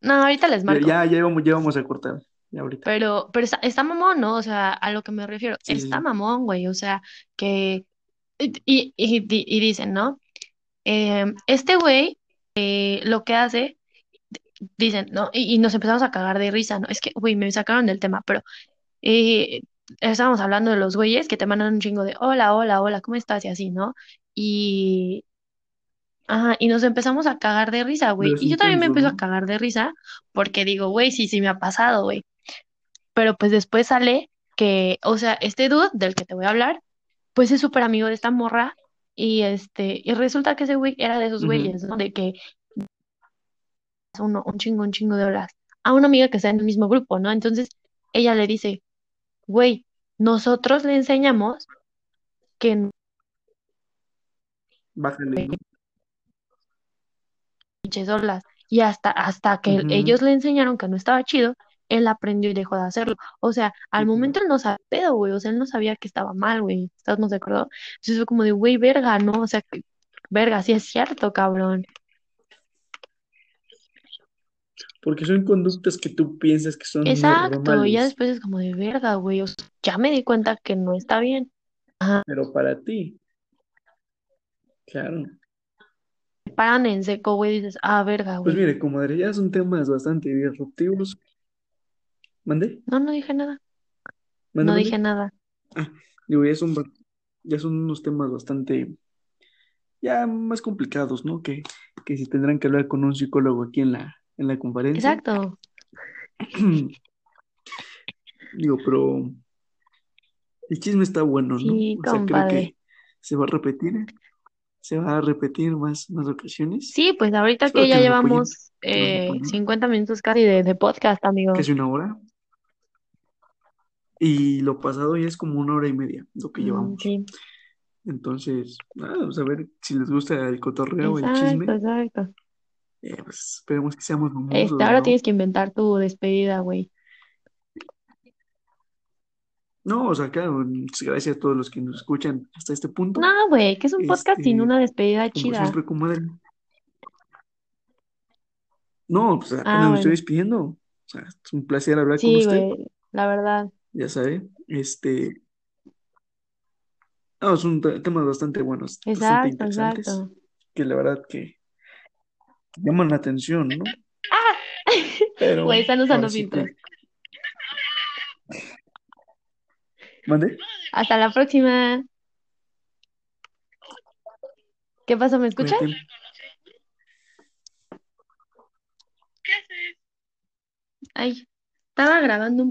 No, ahorita les Ya, marco. ya, ya vamos, ya vamos a cortar. Ya ahorita. Pero, pero está, está mamón, ¿no? O sea, a lo que me refiero, Sí, sí, está sí. mamón, güey. O sea, que. Y, y, dicen, ¿no? Eh, este güey eh, lo que hace, dicen, ¿no? Y, y nos empezamos a cagar de risa, ¿no? Es que, güey, me sacaron del tema, pero eh, estábamos hablando de los güeyes que te mandan un chingo de hola, hola, hola, ¿cómo estás? Y así, ¿no? Y, ajá, y nos empezamos a cagar de risa, güey. Y yo también me empiezo a cagar de risa porque digo, güey, sí, sí me ha pasado, güey. Pero pues después sale que, o sea, este dude del que te voy a hablar, pues es súper amigo de esta morra. Y este, y resulta que ese güey era de esos güeyes, ¿no? De que uno, un chingo, un chingo de horas a una amiga que está en el mismo grupo, ¿no? Entonces ella le dice, güey, nosotros le enseñamos que no Bájale, ¿no? pinches olas. Y hasta, hasta que ellos le enseñaron que no estaba chido, él aprendió y dejó de hacerlo. O sea, al momento él no sabía pedo, güey. O sea, él no sabía que estaba mal, güey. ¿Estás no de acuerdo? Entonces fue como de, güey, verga, ¿no? O sea, verga, sí es cierto, cabrón. Porque son conductas que tú piensas que son Exacto. Y ya normales, después es como de, verga, güey. O sea, ya me di cuenta que no está bien. Ajá. pero para ti, claro. Paran en seco, güey. Dices, ah, verga, Pues güey. mire, comadre, ya son temas bastante disruptivos. ¿Mandé? No, no dije nada. ¿Mandé, No mandé? dije nada. Ah, digo, ya son, ya son unos temas bastante, ya más complicados, ¿no? Que, que si tendrán que hablar con un psicólogo aquí en la, en la conferencia. Exacto. [clears throat] Digo, pero el chisme está bueno, ¿no? Sí, O sea, creo que se va a repetir, se va a repetir más, más ocasiones. Sí, pues ahorita Espero que ya que llevamos eh, apoyen. 50 minutos casi de, de podcast, amigo. Casi una hora. Y lo pasado ya es como una hora y media, lo que llevamos. sí. Entonces, nada, vamos a ver si les gusta el cotorreo o el Exacto, chisme. exacto. Eh, pues esperemos que seamos Este, famosos, ahora ¿no? tienes que inventar tu despedida, güey. No, o sea, claro, gracias a todos los que nos escuchan hasta este punto. No, güey, que es un podcast sin Este, una despedida como chida. siempre, comadre. No, pues apenas Ah, me estoy despidiendo. O sea, es un placer hablar con Sí, usted, güey, la verdad. Ya sabe. Este, no, son te- temas bastante buenos, bastante interesantes, exacto. que la verdad que llaman la atención, ¿no? ¡Ah! Pero Güey, están usando filtros. que... ¿Mande? Hasta la próxima. ¿Qué pasó? ¿Me escuchas? Cuídate. Ay, estaba grabando un